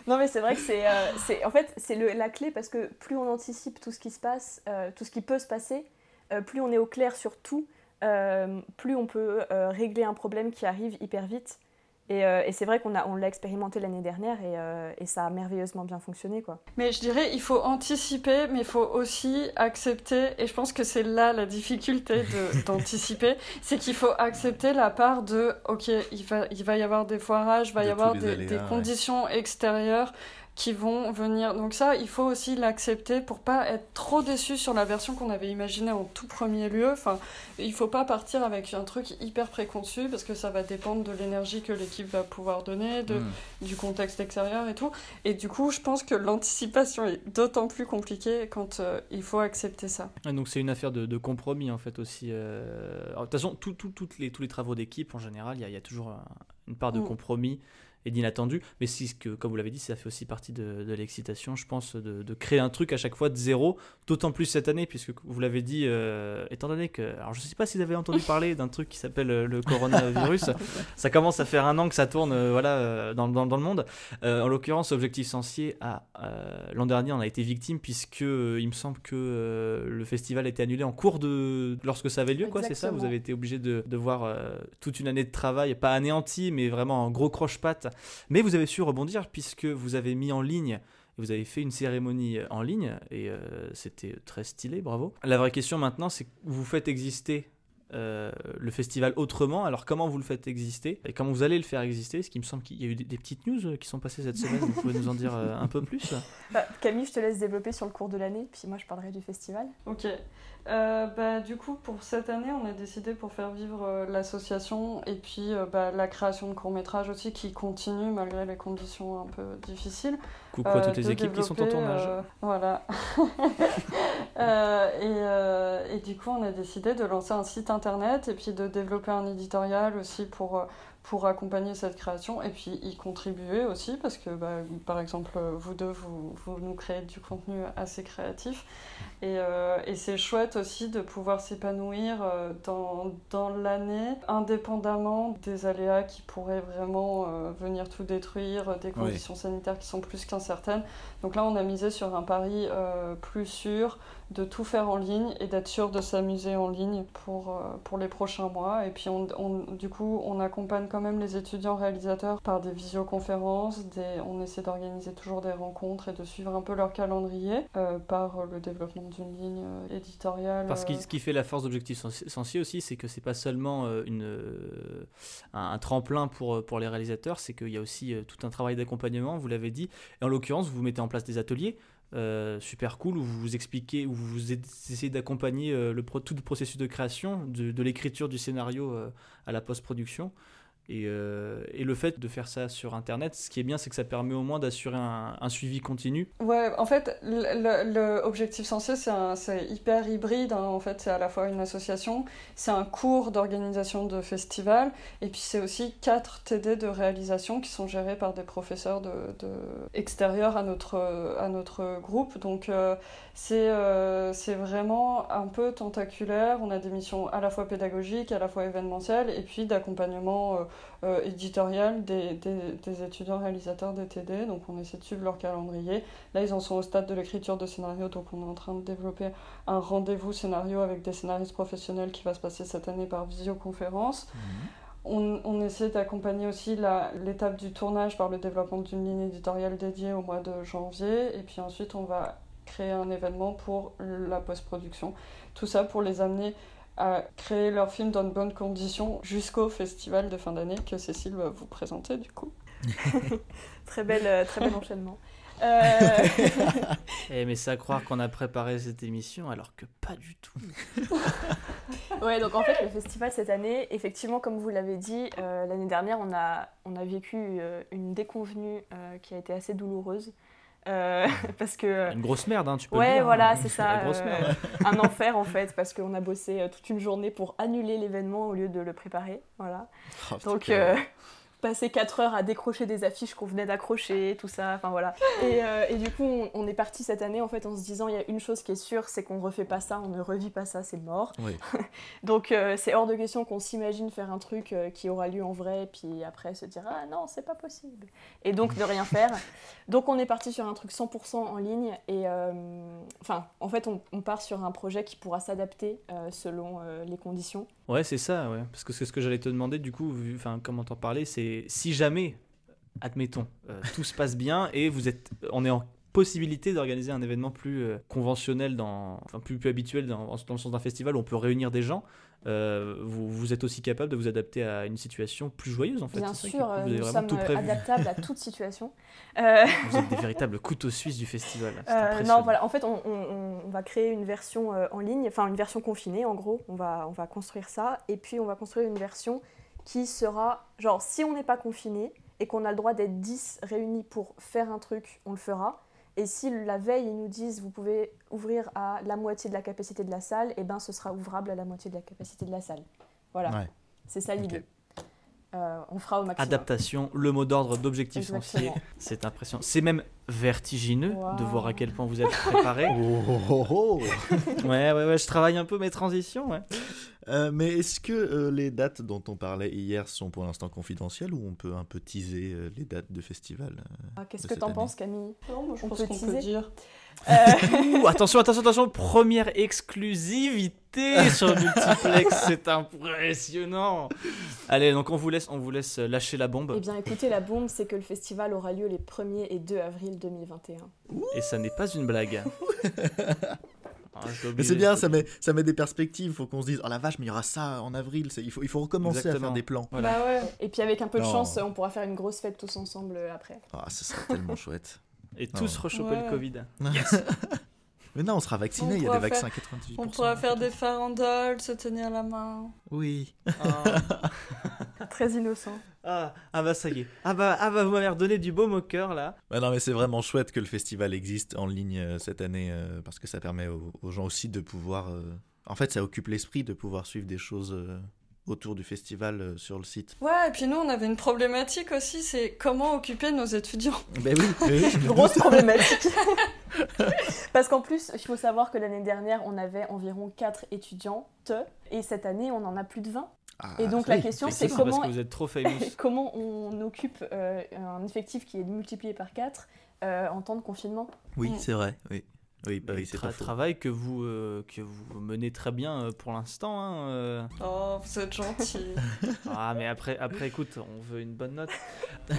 Non mais c'est vrai que c'est, euh, en fait c'est la clé parce que plus on anticipe tout ce qui se passe, euh, tout ce qui peut se passer, euh, plus on est au clair sur tout, plus on peut régler un problème qui arrive hyper vite. Et, euh, et c'est vrai qu'on a, on l'a expérimenté l'année dernière et, euh, et ça a merveilleusement bien fonctionné quoi. Mais je dirais, il faut anticiper, mais il faut aussi accepter, et je pense que c'est là la difficulté de- d'anticiper, c'est qu'il faut accepter la part de, ok, il va, il va y avoir des foirages, il va De y avoir des, aléas, des ouais. conditions extérieures qui vont venir. Donc ça, il faut aussi l'accepter pour pas être trop déçu sur la version qu'on avait imaginée en tout premier lieu. Enfin, il faut pas partir avec un truc hyper préconçu parce que ça va dépendre de l'énergie que l'équipe va pouvoir donner, de, Mm. du contexte extérieur et tout. Et du coup, je pense que l'anticipation est d'autant plus compliquée quand euh, il faut accepter ça. Ah, donc c'est une affaire de, de compromis en fait aussi. euh. Alors, De toute façon, tout- tout- toutes les, tous les travaux d'équipe en général, il y, a- il y a toujours un- une part de Mm. compromis et d'inattendu. Mais si, que, comme vous l'avez dit, ça fait aussi partie de, de l'excitation, je pense, de, de créer un truc à chaque fois de zéro. D'autant plus cette année, puisque vous l'avez dit, euh, étant donné que... Alors je ne sais pas si vous avez entendu parler d'un truc qui s'appelle euh, le coronavirus. ça commence à faire un an que ça tourne euh, voilà, dans, dans- dans le monde. Euh, en l'occurrence, Objectif Sensier, l'an dernier, on a été victime puisque il me semble que le festival a été annulé en cours de lorsque ça avait lieu, quoi. C'est ça? Vous avez été obligé de, de voir toute une année de travail, pas anéanti, mais vraiment en gros croche-patte. Mais vous avez su rebondir puisque vous avez mis en ligne. Vous avez fait une cérémonie en ligne et euh, c'était très stylé, bravo. La vraie question maintenant, c'est que vous faites exister euh, le festival autrement. Alors comment vous le faites exister et comment vous allez le faire exister? Ce qui me semble qu'il y a eu des, petites news euh, qui sont passées cette semaine. Vous pouvez nous en dire euh, un peu plus? Bah, Camille, je te laisse développer sur le cours de l'année, puis moi je parlerai du festival. Ok. Euh, bah, du coup, pour cette année, on a décidé pour faire vivre euh, l'association et puis euh, bah, la création de courts-métrages aussi qui continue malgré les conditions un peu difficiles. Coucou à toutes les équipes qui sont en tournage. voilà. Et, et du coup, on a décidé de lancer un site internet et puis de développer un éditorial aussi pour, pour accompagner cette création et puis y contribuer aussi parce que, bah, par exemple, vous deux, vous, vous nous créez du contenu assez créatif. Et, euh, et c'est chouette aussi de pouvoir s'épanouir euh, dans, dans l'année, indépendamment des aléas qui pourraient vraiment euh, venir tout détruire, des conditions sanitaires qui sont plus qu'incertaines. Donc là, on a misé sur un pari euh, plus sûr de tout faire en ligne et d'être sûr de s'amuser en ligne pour, euh, pour les prochains mois. Et puis, on, on- du coup, on accompagne quand même les étudiants réalisateurs par des visioconférences. Des, on essaie d'organiser toujours des rencontres et de suivre un peu leur calendrier euh, par le développement d'une ligne euh, éditoriale. Parce que ce qui fait la force d'Objectif Sensi- Sensier aussi, c'est que c'est pas seulement une, un, un tremplin pour, pour les réalisateurs, c'est qu'il y a aussi tout un travail d'accompagnement, vous l'avez dit. Et en l'occurrence, vous mettez en place des ateliers euh, super cool où vous expliquez, où vous essayez d'accompagner euh, le tout le processus de création, de, de l'écriture du scénario euh, à la post-production. Et, euh, et le fait de faire ça sur Internet, ce qui est bien, c'est que ça permet au moins d'assurer un, suivi continu. Ouais, en fait, le, le- le Objectif Sensier, c'est hyper hybride. hein. En fait, c'est à la fois une association, c'est un cours d'organisation de festival, et puis c'est aussi quatre TD de réalisation qui sont gérés par des professeurs de, extérieurs à notre, à notre groupe. Donc, euh, euh, c'est vraiment un peu tentaculaire. On a des missions à la fois pédagogiques, à la fois événementielles, et puis d'accompagnement euh, euh, éditorial des, des- des étudiants réalisateurs des TD. Donc on essaie de suivre leur calendrier. Là, ils en sont au stade de l'écriture de scénario, donc on est en train de développer un rendez-vous scénario avec des scénaristes professionnels qui va se passer cette année par visioconférence. On, on essaie d'accompagner aussi l'étape du tournage par le développement d'une ligne éditoriale dédiée au mois de janvier. Et puis ensuite, on va créer un événement pour la post-production. Tout ça pour les amener à créer leur film dans de bonnes conditions jusqu'au festival de fin d'année que Cécile va vous présenter du coup. Très, belle, euh, très bel enchaînement. Euh, Eh, mais c'est à croire qu'on a préparé cette émission alors que pas du tout. Ouais, donc en fait, le festival cette année, effectivement, comme vous l'avez dit, euh, l'année dernière, on a, on a vécu euh, une déconvenue euh, qui a été assez douloureuse. Euh, parce que. Une grosse merde, hein, tu peux le Ouais, dire, voilà, hein. c'est ça. euh, un enfer en fait, parce qu'on a bossé euh, toute une journée pour annuler l'événement au lieu de le préparer. Voilà. Oh, Donc, euh, passer 4 heures à décrocher des affiches qu'on venait d'accrocher, tout ça, enfin voilà. Et, euh, et du coup, on, on est parti cette année en fait en se disant il y a une chose qui est sûre, c'est qu'on refait pas ça, on ne revit pas ça, c'est mort. Oui. Donc, euh, c'est hors de question qu'on s'imagine faire un truc euh, qui aura lieu en vrai, puis après se dire ah non, c'est pas possible. Et donc, de rien faire. Donc, on est parti sur un truc 100% en ligne, et enfin, en fait, on, on part sur un projet qui pourra s'adapter selon les conditions. Ouais, c'est ça, ouais. Parce que c'est ce que j'allais te demander, du coup, vu, comment t'en parler, c'est si jamais, admettons, euh, tout se passe bien et vous êtes, on est en possibilité d'organiser un événement plus euh, conventionnel, dans, plus, plus habituel dans, dans le sens d'un festival où on peut réunir des gens, euh, vous, vous êtes aussi capable de vous adapter à une situation plus joyeuse, en fait. Bien sûr, vous euh, nous sommes tout euh, adaptables à toute situation. Euh, Vous êtes des véritables couteaux suisses du festival. Euh, non, voilà, en fait, on, on- on va créer une version en ligne, enfin une version confinée en gros. On va, on va construire ça, et puis on va construire une version qui sera, genre, si on n'est pas confiné et qu'on a le droit d'être 10 réunis pour faire un truc, on le fera. Et si la veille, ils nous disent vous pouvez ouvrir à la moitié de la capacité de la salle, et ben ce sera ouvrable à la moitié de la capacité de la salle. Voilà, Ouais. c'est ça l'idée. Euh, on fera au maximum. Adaptation, le mot d'ordre d'objectif sensier. C'est impressionnant. C'est même vertigineux de voir à quel point vous êtes préparé. Oh, oh, oh. ouais, ouais, ouais, je travaille un peu mes transitions. Ouais. Euh, mais est-ce que euh, les dates dont on parlait hier sont pour l'instant confidentielles ou on peut un peu teaser euh, les dates de festival euh, Ah, Qu'est-ce que t'en penses, Camille? Non, moi, je On pense qu'on teaser? peut dire. Euh, Ouh, attention, attention, attention, première exclusivité sur Multiplex, c'est impressionnant. Allez, donc on vous laisse, on vous laisse lâcher la bombe. Eh bien, écoutez, la bombe, c'est que le festival aura lieu les 1er et 2 avril 2021. Et ça n'est pas une blague. Ah, Mais c'est bien, ça met, ça met des perspectives. faut qu'on se dise, oh la vache, mais il y aura ça en avril. c'est- Il faut, il faut recommencer à faire des plans. Voilà. Bah ouais. Et puis, avec un peu de chance, on pourra faire une grosse fête tous ensemble euh, après. Ah, ce serait tellement chouette. Et tous rechoper Ouais. le Covid. Mais non, on sera vacciné, il y a des vaccins à faire- 98%. On pourra faire des farandoles, se tenir la main. Oui. Ah. Très innocent. Ah, ah bah ça y est. Ah bah, ah bah vous m'avez redonné du baume au cœur là. Bah non mais c'est vraiment chouette que le festival existe en ligne euh, cette année euh, parce que ça permet aux, aux gens aussi de pouvoir... euh, En fait ça occupe l'esprit de pouvoir suivre des choses euh, autour du festival euh, sur le site. Ouais, et puis nous, on avait une problématique aussi, c'est comment occuper nos étudiants. Ben oui, me Grosse problématique. Parce qu'en plus, il faut savoir que l'année dernière, on avait environ 4 étudiantes et cette année, on en a plus de 20. Ah, Et donc oui, la question, c'est comment, Parce que vous êtes trop famous. comment on occupe euh, un effectif qui est multiplié par 4 en temps de confinement. Oui, Mm. c'est vrai, oui. Oui, bah c'est tra- travail que vous, euh, que vous menez très bien euh, pour l'instant. hein, euh. Oh, vous êtes gentils. Ah, mais après, après, écoute, on veut une bonne note.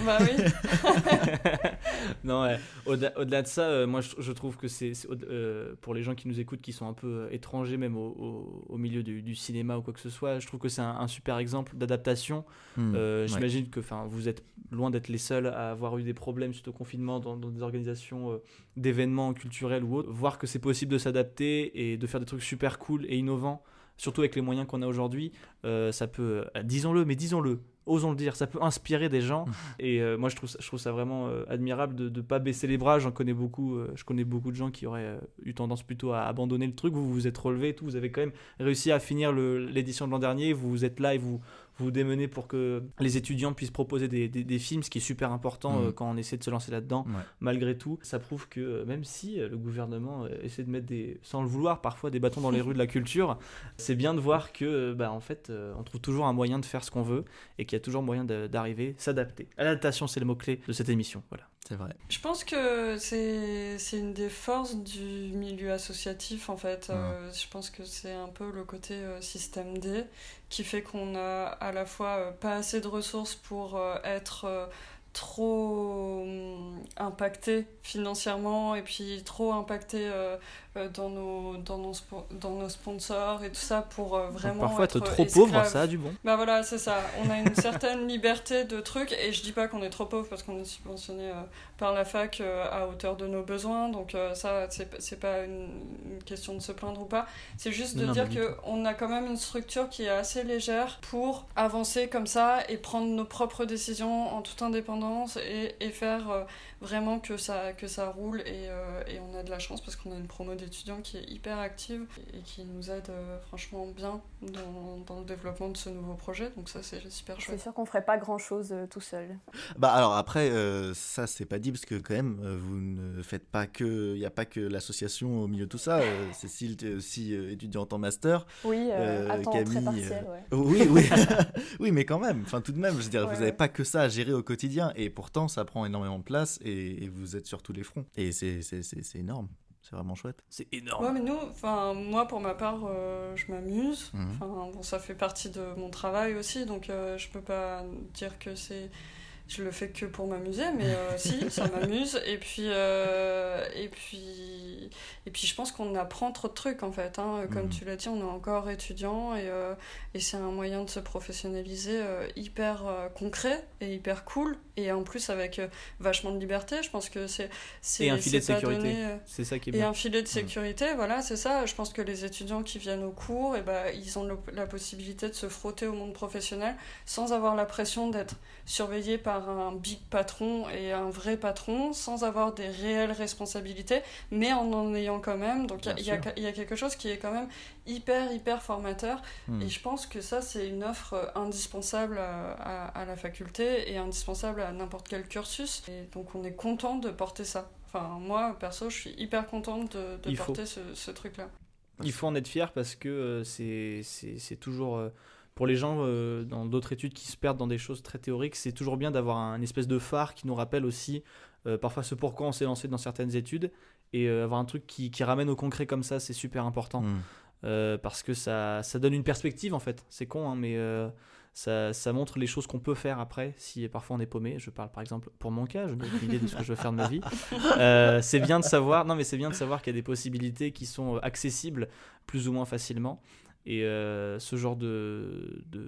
bah oui. non, ouais. au-delà, de ça, euh, moi je, je trouve que c'est, euh, pour les gens qui nous écoutent, qui sont un peu étrangers même au, au- au milieu du, du cinéma ou quoi que ce soit, je trouve que c'est un, un super exemple d'adaptation. Hmm, Euh, ouais. J'imagine que 'fin, vous êtes loin d'être les seuls à avoir eu des problèmes suite au confinement dans, dans des organisations euh, d'événements culturels ou autres. Voir que c'est possible de s'adapter et de faire des trucs super cool et innovants, surtout avec les moyens qu'on a aujourd'hui, euh, ça peut, euh, disons-le, mais disons-le, osons le dire, ça peut inspirer des gens. et euh, moi, je trouve ça, je trouve ça vraiment euh, admirable de ne pas baisser les bras. J'en connais beaucoup, euh, je connais beaucoup de gens qui auraient eu tendance plutôt à abandonner le truc. Vous vous êtes relevé et tout. Vous avez quand même réussi à finir l'édition de l'an dernier. Vous vous êtes là et vous vous démenez pour que les étudiants puissent proposer des, des- des films, ce qui est super important Mhm. euh, quand on essaie de se lancer là-dedans. Ouais. Malgré tout, ça prouve que euh, même si euh, le gouvernement essaie de mettre des, sans le vouloir, parfois des bâtons dans les rues de la culture, c'est bien de voir que, bah, en fait, on trouve toujours un moyen de faire ce qu'on veut et qu'il y a toujours moyen d'arriver, s'adapter. L'adaptation, c'est le mot-clé de cette émission. Voilà. C'est vrai. Je pense que c'est c'est une des forces du milieu associatif en fait. Euh, je pense que c'est un peu le côté euh, système D qui fait qu'on a à la fois euh, pas assez de ressources pour être trop hum, impacté financièrement et puis trop impacté dans, nos, dans, nos spo- dans nos sponsors et tout ça pour euh, vraiment parfois, être être trop pauvre, ça a du bon. Bah voilà, c'est ça. On a une certaine liberté de trucs et je dis pas qu'on est trop pauvre parce qu'on est subventionné euh, par la fac euh, à hauteur de nos besoins. Donc euh, ça, c'est c'est pas une, une question de se plaindre ou pas. C'est juste de Non, dire pas du que on a quand même une structure qui est assez légère pour avancer comme ça et prendre nos propres décisions en toute indépendance et, et faire euh, vraiment que ça, que ça roule. Et, euh, et on a de la chance parce qu'on a une promo d'étudiants qui est hyper active et qui nous aide euh, franchement bien dans, dans le développement de ce nouveau projet. Donc ça, c'est super C'est chouette. sûr qu'on ferait pas grand chose tout seul. Bah alors après, euh, ça c'est pas dit parce que quand même, euh, vous ne faites pas que, il n'y a pas que l'association au milieu de tout ça. Euh, Cécile, tu es aussi euh, étudiante en master. Oui, euh, Euh, à temps Camille, très partiel, euh, ouais. Oui, oui, oui, mais quand même. Enfin, tout de même, je veux dire, Ouais, vous n'avez ouais. pas que ça à gérer au quotidien, et pourtant, ça prend énormément de place, et, et vous êtes sur tous les fronts. Et c'est c'est- c'est- c'est énorme. C'est vraiment chouette. C'est énorme. Ouais, mais nous, enfin, moi pour ma part, euh, je m'amuse. Mhm. Enfin, bon, ça fait partie de mon travail aussi, donc euh, je peux pas dire que c'est. Je le fais que pour m'amuser, mais euh, si, ça m'amuse. Et puis, euh, et puis, et puis, je pense qu'on apprend trop de trucs en fait. hein. Comme Mhm. tu l'as dit, on est encore étudiant et, euh, et c'est un moyen de se professionnaliser hyper concret et hyper cool. Et en plus avec vachement de liberté, je pense que c'est Et un filet de sécurité. donné, C'est ça qui est et bien. un filet de sécurité, voilà, c'est ça. Je pense que les étudiants qui viennent au cours, et ben, ils ont le- la possibilité de se frotter au monde professionnel sans avoir la pression d'être surveillés par un big patron et un vrai patron, sans avoir des réelles responsabilités, mais en en ayant quand même. Donc il y y, y a quelque chose qui est quand même hyper, hyper formateur. Hmm. Et je pense que ça, c'est une offre euh, indispensable à, à- à la faculté et indispensable à n'importe quel cursus. Et donc on est content de porter ça. Enfin, moi, perso, je suis hyper contente de, de Il faut. porter ce, ce truc-là. Il faut en être fier parce que euh, c'est- toujours. euh, pour les gens euh, dans d'autres études qui se perdent dans des choses très théoriques, c'est toujours bien d'avoir un espèce de phare qui nous rappelle aussi euh, parfois ce pourquoi on s'est lancé dans certaines études et euh, avoir un truc qui, qui ramène au concret comme ça, c'est super important. Euh, parce que ça, ça donne une perspective en fait. C'est con, hein, mais euh, ça, ça montre les choses qu'on peut faire après si parfois on est paumé. Je parle par exemple pour mon cas, je n'ai aucune idée de ce que je veux faire de ma vie. Euh, c'est bien de savoir, non mais c'est bien de savoir qu'il y a des possibilités qui sont accessibles plus ou moins facilement. Et euh, ce genre de, de,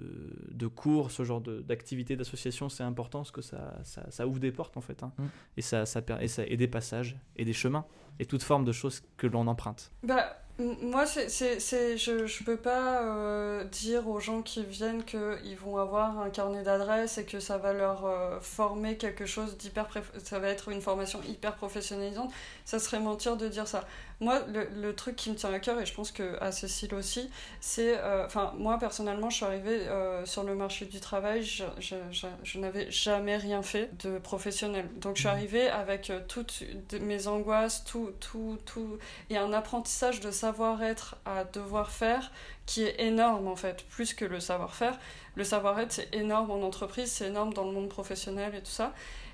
de cours, ce genre de- d'activité, d'association, c'est important parce que ça, ça, ça ouvre des portes en fait. hein. Mm. Et, ça, ça, et, ça, et des passages, et des chemins, et toute forme de choses que l'on emprunte. Bah, Moi, c'est, c'est, c'est, je ne peux pas euh, dire aux gens qui viennent qu'ils vont avoir un carnet d'adresses et que ça va leur euh, former quelque chose d'hyper... Ça va être une formation hyper professionnalisante. Ça serait mentir de dire ça. Moi, le, le, truc qui me tient à cœur, et je pense que à Cécile aussi, c'est. euh, Enfin, moi, personnellement, je suis arrivée sur le marché du travail, je, je, je, je n'avais jamais rien fait de professionnel. Donc, je suis arrivée avec toutes mes angoisses, tout, tout, tout. Et un apprentissage de savoir-être à devoir faire qui est énorme, en fait, plus que le savoir-faire. Le savoir-être, c'est énorme en entreprise, c'est énorme dans le monde professionnel et tout ça.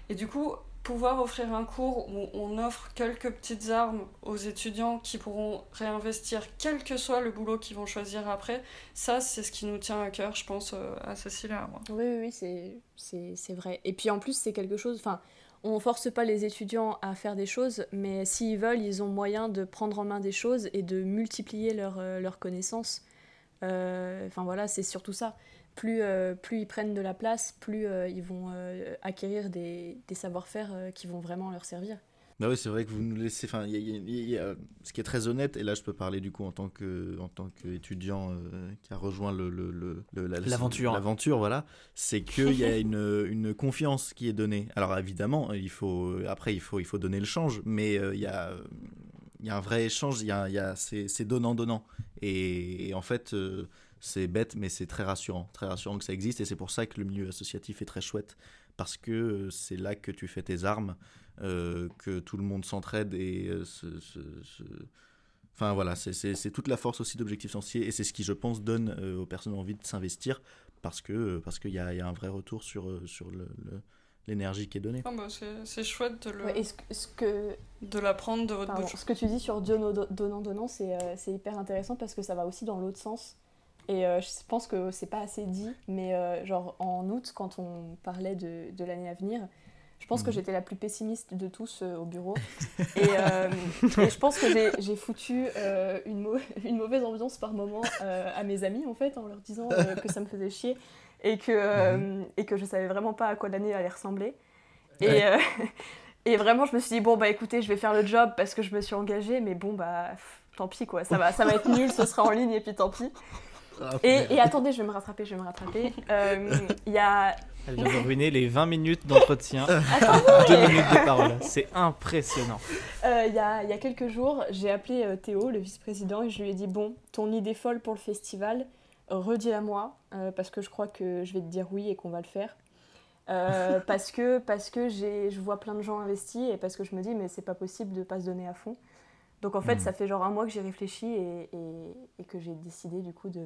Et du coup, pouvoir offrir un cours où on offre quelques petites armes aux étudiants qui pourront réinvestir quel que soit le boulot qu'ils vont choisir après, ça c'est ce qui nous tient à cœur, je pense, euh, à Cécile et. Oui, oui, oui, c'est vrai. Et puis en plus, c'est quelque chose. Enfin, on force pas les étudiants à faire des choses, mais s'ils veulent, ils ont moyen de prendre en main des choses et de multiplier leur, euh, leurs connaissances. Euh, Enfin voilà, c'est surtout ça. Plus, euh, plus ils prennent de la place, plus ils vont acquérir des, des savoir-faire qui vont vraiment leur servir. Bah oui, c'est vrai que vous nous laissez. Enfin, ce qui est très honnête, et là je peux parler du coup en tant que en tant qu'étudiant euh, qui a rejoint le le- le- le- la- L'aventure. L'aventure, voilà, c'est qu'il y a une, une confiance qui est donnée. Alors évidemment, il faut après il faut il faut donner le change, mais euh, il y a il y a un vrai échange. Il y a, y a c'est c'est donnant donnant. Et, et en fait. euh, c'est bête, mais c'est très rassurant, très rassurant que ça existe, et c'est pour ça que le milieu associatif est très chouette, parce que euh, c'est là que tu fais tes armes, que tout le monde s'entraide et euh, se, se- se- Enfin voilà, c'est- toute la force aussi d'Objectif Sensier et c'est ce qui, je pense, donne euh, aux personnes envie de s'investir parce que euh, parce qu'il y, a il y a un vrai retour sur, euh, sur le- le- l'énergie qui est donnée. Ah bah, c'est chouette de le- Ouais, ce, que- ce que, de l'apprendre de votre Pardon, bouche. ce que tu dis sur donnant-donnant, c'est euh, c'est hyper intéressant parce que ça va aussi dans l'autre sens. Et euh, je pense que c'est pas assez dit, mais euh, genre en août, quand on parlait de, de l'année à venir, je pense que Mhm. j'étais la plus pessimiste de tous euh, au bureau. et, euh, et je pense que j'ai- foutu euh, une, mau- une mauvaise ambiance par moment à mes amis, en fait, en leur disant que ça me faisait chier et que, euh, et que je savais vraiment pas à quoi l'année allait ressembler. Et, Ouais. et vraiment, je me suis dit, bon, bah écoutez, je vais faire le job parce que je me suis engagée, mais bon, bah pff, tant pis, quoi. Ça va, ça va être nul, ce sera en ligne et puis tant pis. Ah, Et, et attendez, je vais me rattraper, je vais me rattraper. Euh, Il y a. Elle vient de ruiner les 20 minutes d'entretien. Attendez. Deux minutes de parole. C'est impressionnant. Euh, Il y, a, il y a quelques jours, j'ai appelé euh, Théo, le vice-président, et je lui ai dit Bon, ton idée folle pour le festival, redis-la moi, euh, parce que je crois que je vais te dire oui et qu'on va le faire. Euh, parce que, parce que je vois plein de gens investis et parce que je me dis Mais c'est pas possible de pas se donner à fond. Donc en fait, Mhm. ça fait genre un mois que j'ai réfléchi et, et- et que j'ai décidé du coup de,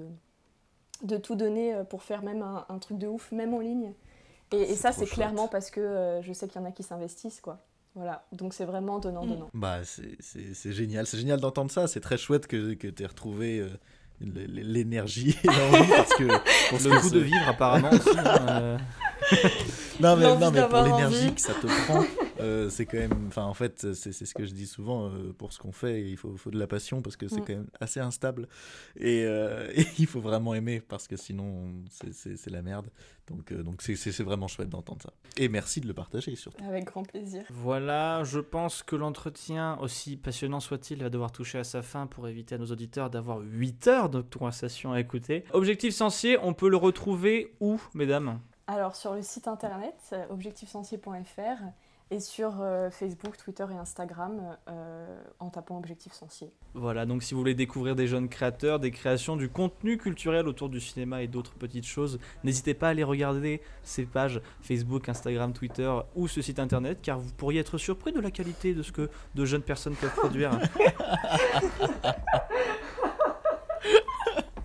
de tout donner euh, pour faire même un, un truc de ouf, même en ligne. Et, ça, c'est clairement parce que euh, je sais qu'il y en a qui s'investissent, quoi. Voilà, donc c'est vraiment donnant-donnant. Bah, c'est- génial, c'est génial d'entendre ça. C'est très chouette que, que tu aies retrouvé euh, l'énergie et l'envie parce que Le goût de vivre, apparemment, aussi. hein, euh. non mais, non, mais pour l'énergie que ça te prend, euh, c'est quand même. Enfin, en fait, c'est ce que je dis souvent euh, pour ce qu'on fait. Il faut, faut de la passion parce que c'est Mm. quand même assez instable et, euh, et il faut vraiment aimer parce que sinon c'est- la merde. Donc euh, donc c'est vraiment chouette d'entendre ça. Et merci de le partager surtout. Avec grand plaisir. Voilà, je pense que l'entretien, aussi passionnant soit-il, va devoir toucher à sa fin pour éviter à nos auditeurs d'avoir 8 heures de conversation à écouter. Objectif Sensier, on peut le retrouver où, mesdames? Alors sur le site internet objectifsensier.fr et sur euh, Facebook, Twitter et Instagram euh, en tapant Objectif Sensier. Voilà, donc si vous voulez découvrir des jeunes créateurs, des créations, du contenu culturel autour du cinéma et d'autres petites choses, n'hésitez pas à aller regarder ces pages Facebook, Instagram, Twitter ou ce site internet, car vous pourriez être surpris de la qualité de ce que de jeunes personnes peuvent produire.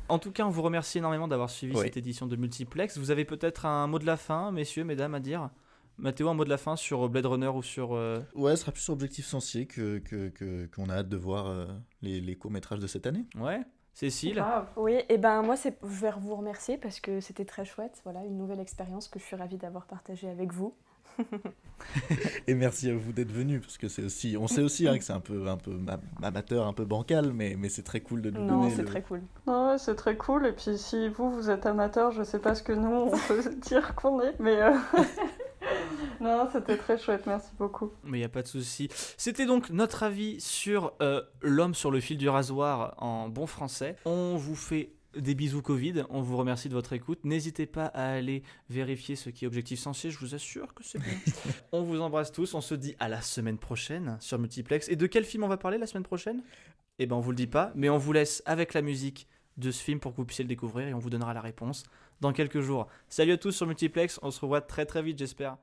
En tout cas, on vous remercie énormément d'avoir suivi Oui. cette édition de Multiplex. Vous avez peut-être un mot de la fin, messieurs, mesdames, à dire? Mathéo, un mot de la fin sur Blade Runner ou sur... euh, Ouais, ce sera plus sur Objectif Sensier que que- que- qu'on a hâte de voir euh, les, les courts métrages de cette année. Ouais Cécile? Grave. Oui, et ben moi c'est, je vais vous remercier parce que c'était très chouette. Voilà, une nouvelle expérience que je suis ravie d'avoir partagée avec vous. Et merci à vous d'être venus parce que c'est aussi, on sait aussi hein, que c'est un peu, un peu ma- amateur, un peu bancal, mais, mais c'est très cool de nous Non, donner. c'est le- très cool. Non, ouais, c'est très cool. Et puis si vous, vous êtes amateur, je sais pas ce que nous, on peut dire qu'on est, mais... euh, Non, c'était très chouette, merci beaucoup. Mais il n'y a pas de souci. C'était donc notre avis sur euh, l'homme sur le fil du rasoir en bon français. On vous fait des bisous Covid, on vous remercie de votre écoute. N'hésitez pas à aller vérifier ce qui est objectif sensé, je vous assure que c'est bien. on vous embrasse tous, on se dit à la semaine prochaine sur Multiplex. Et de quel film on va parler la semaine prochaine? Eh ben on vous le dit pas, mais on vous laisse avec la musique de ce film pour que vous puissiez le découvrir et on vous donnera la réponse dans quelques jours. Salut à tous sur Multiplex, on se revoit très très vite j'espère.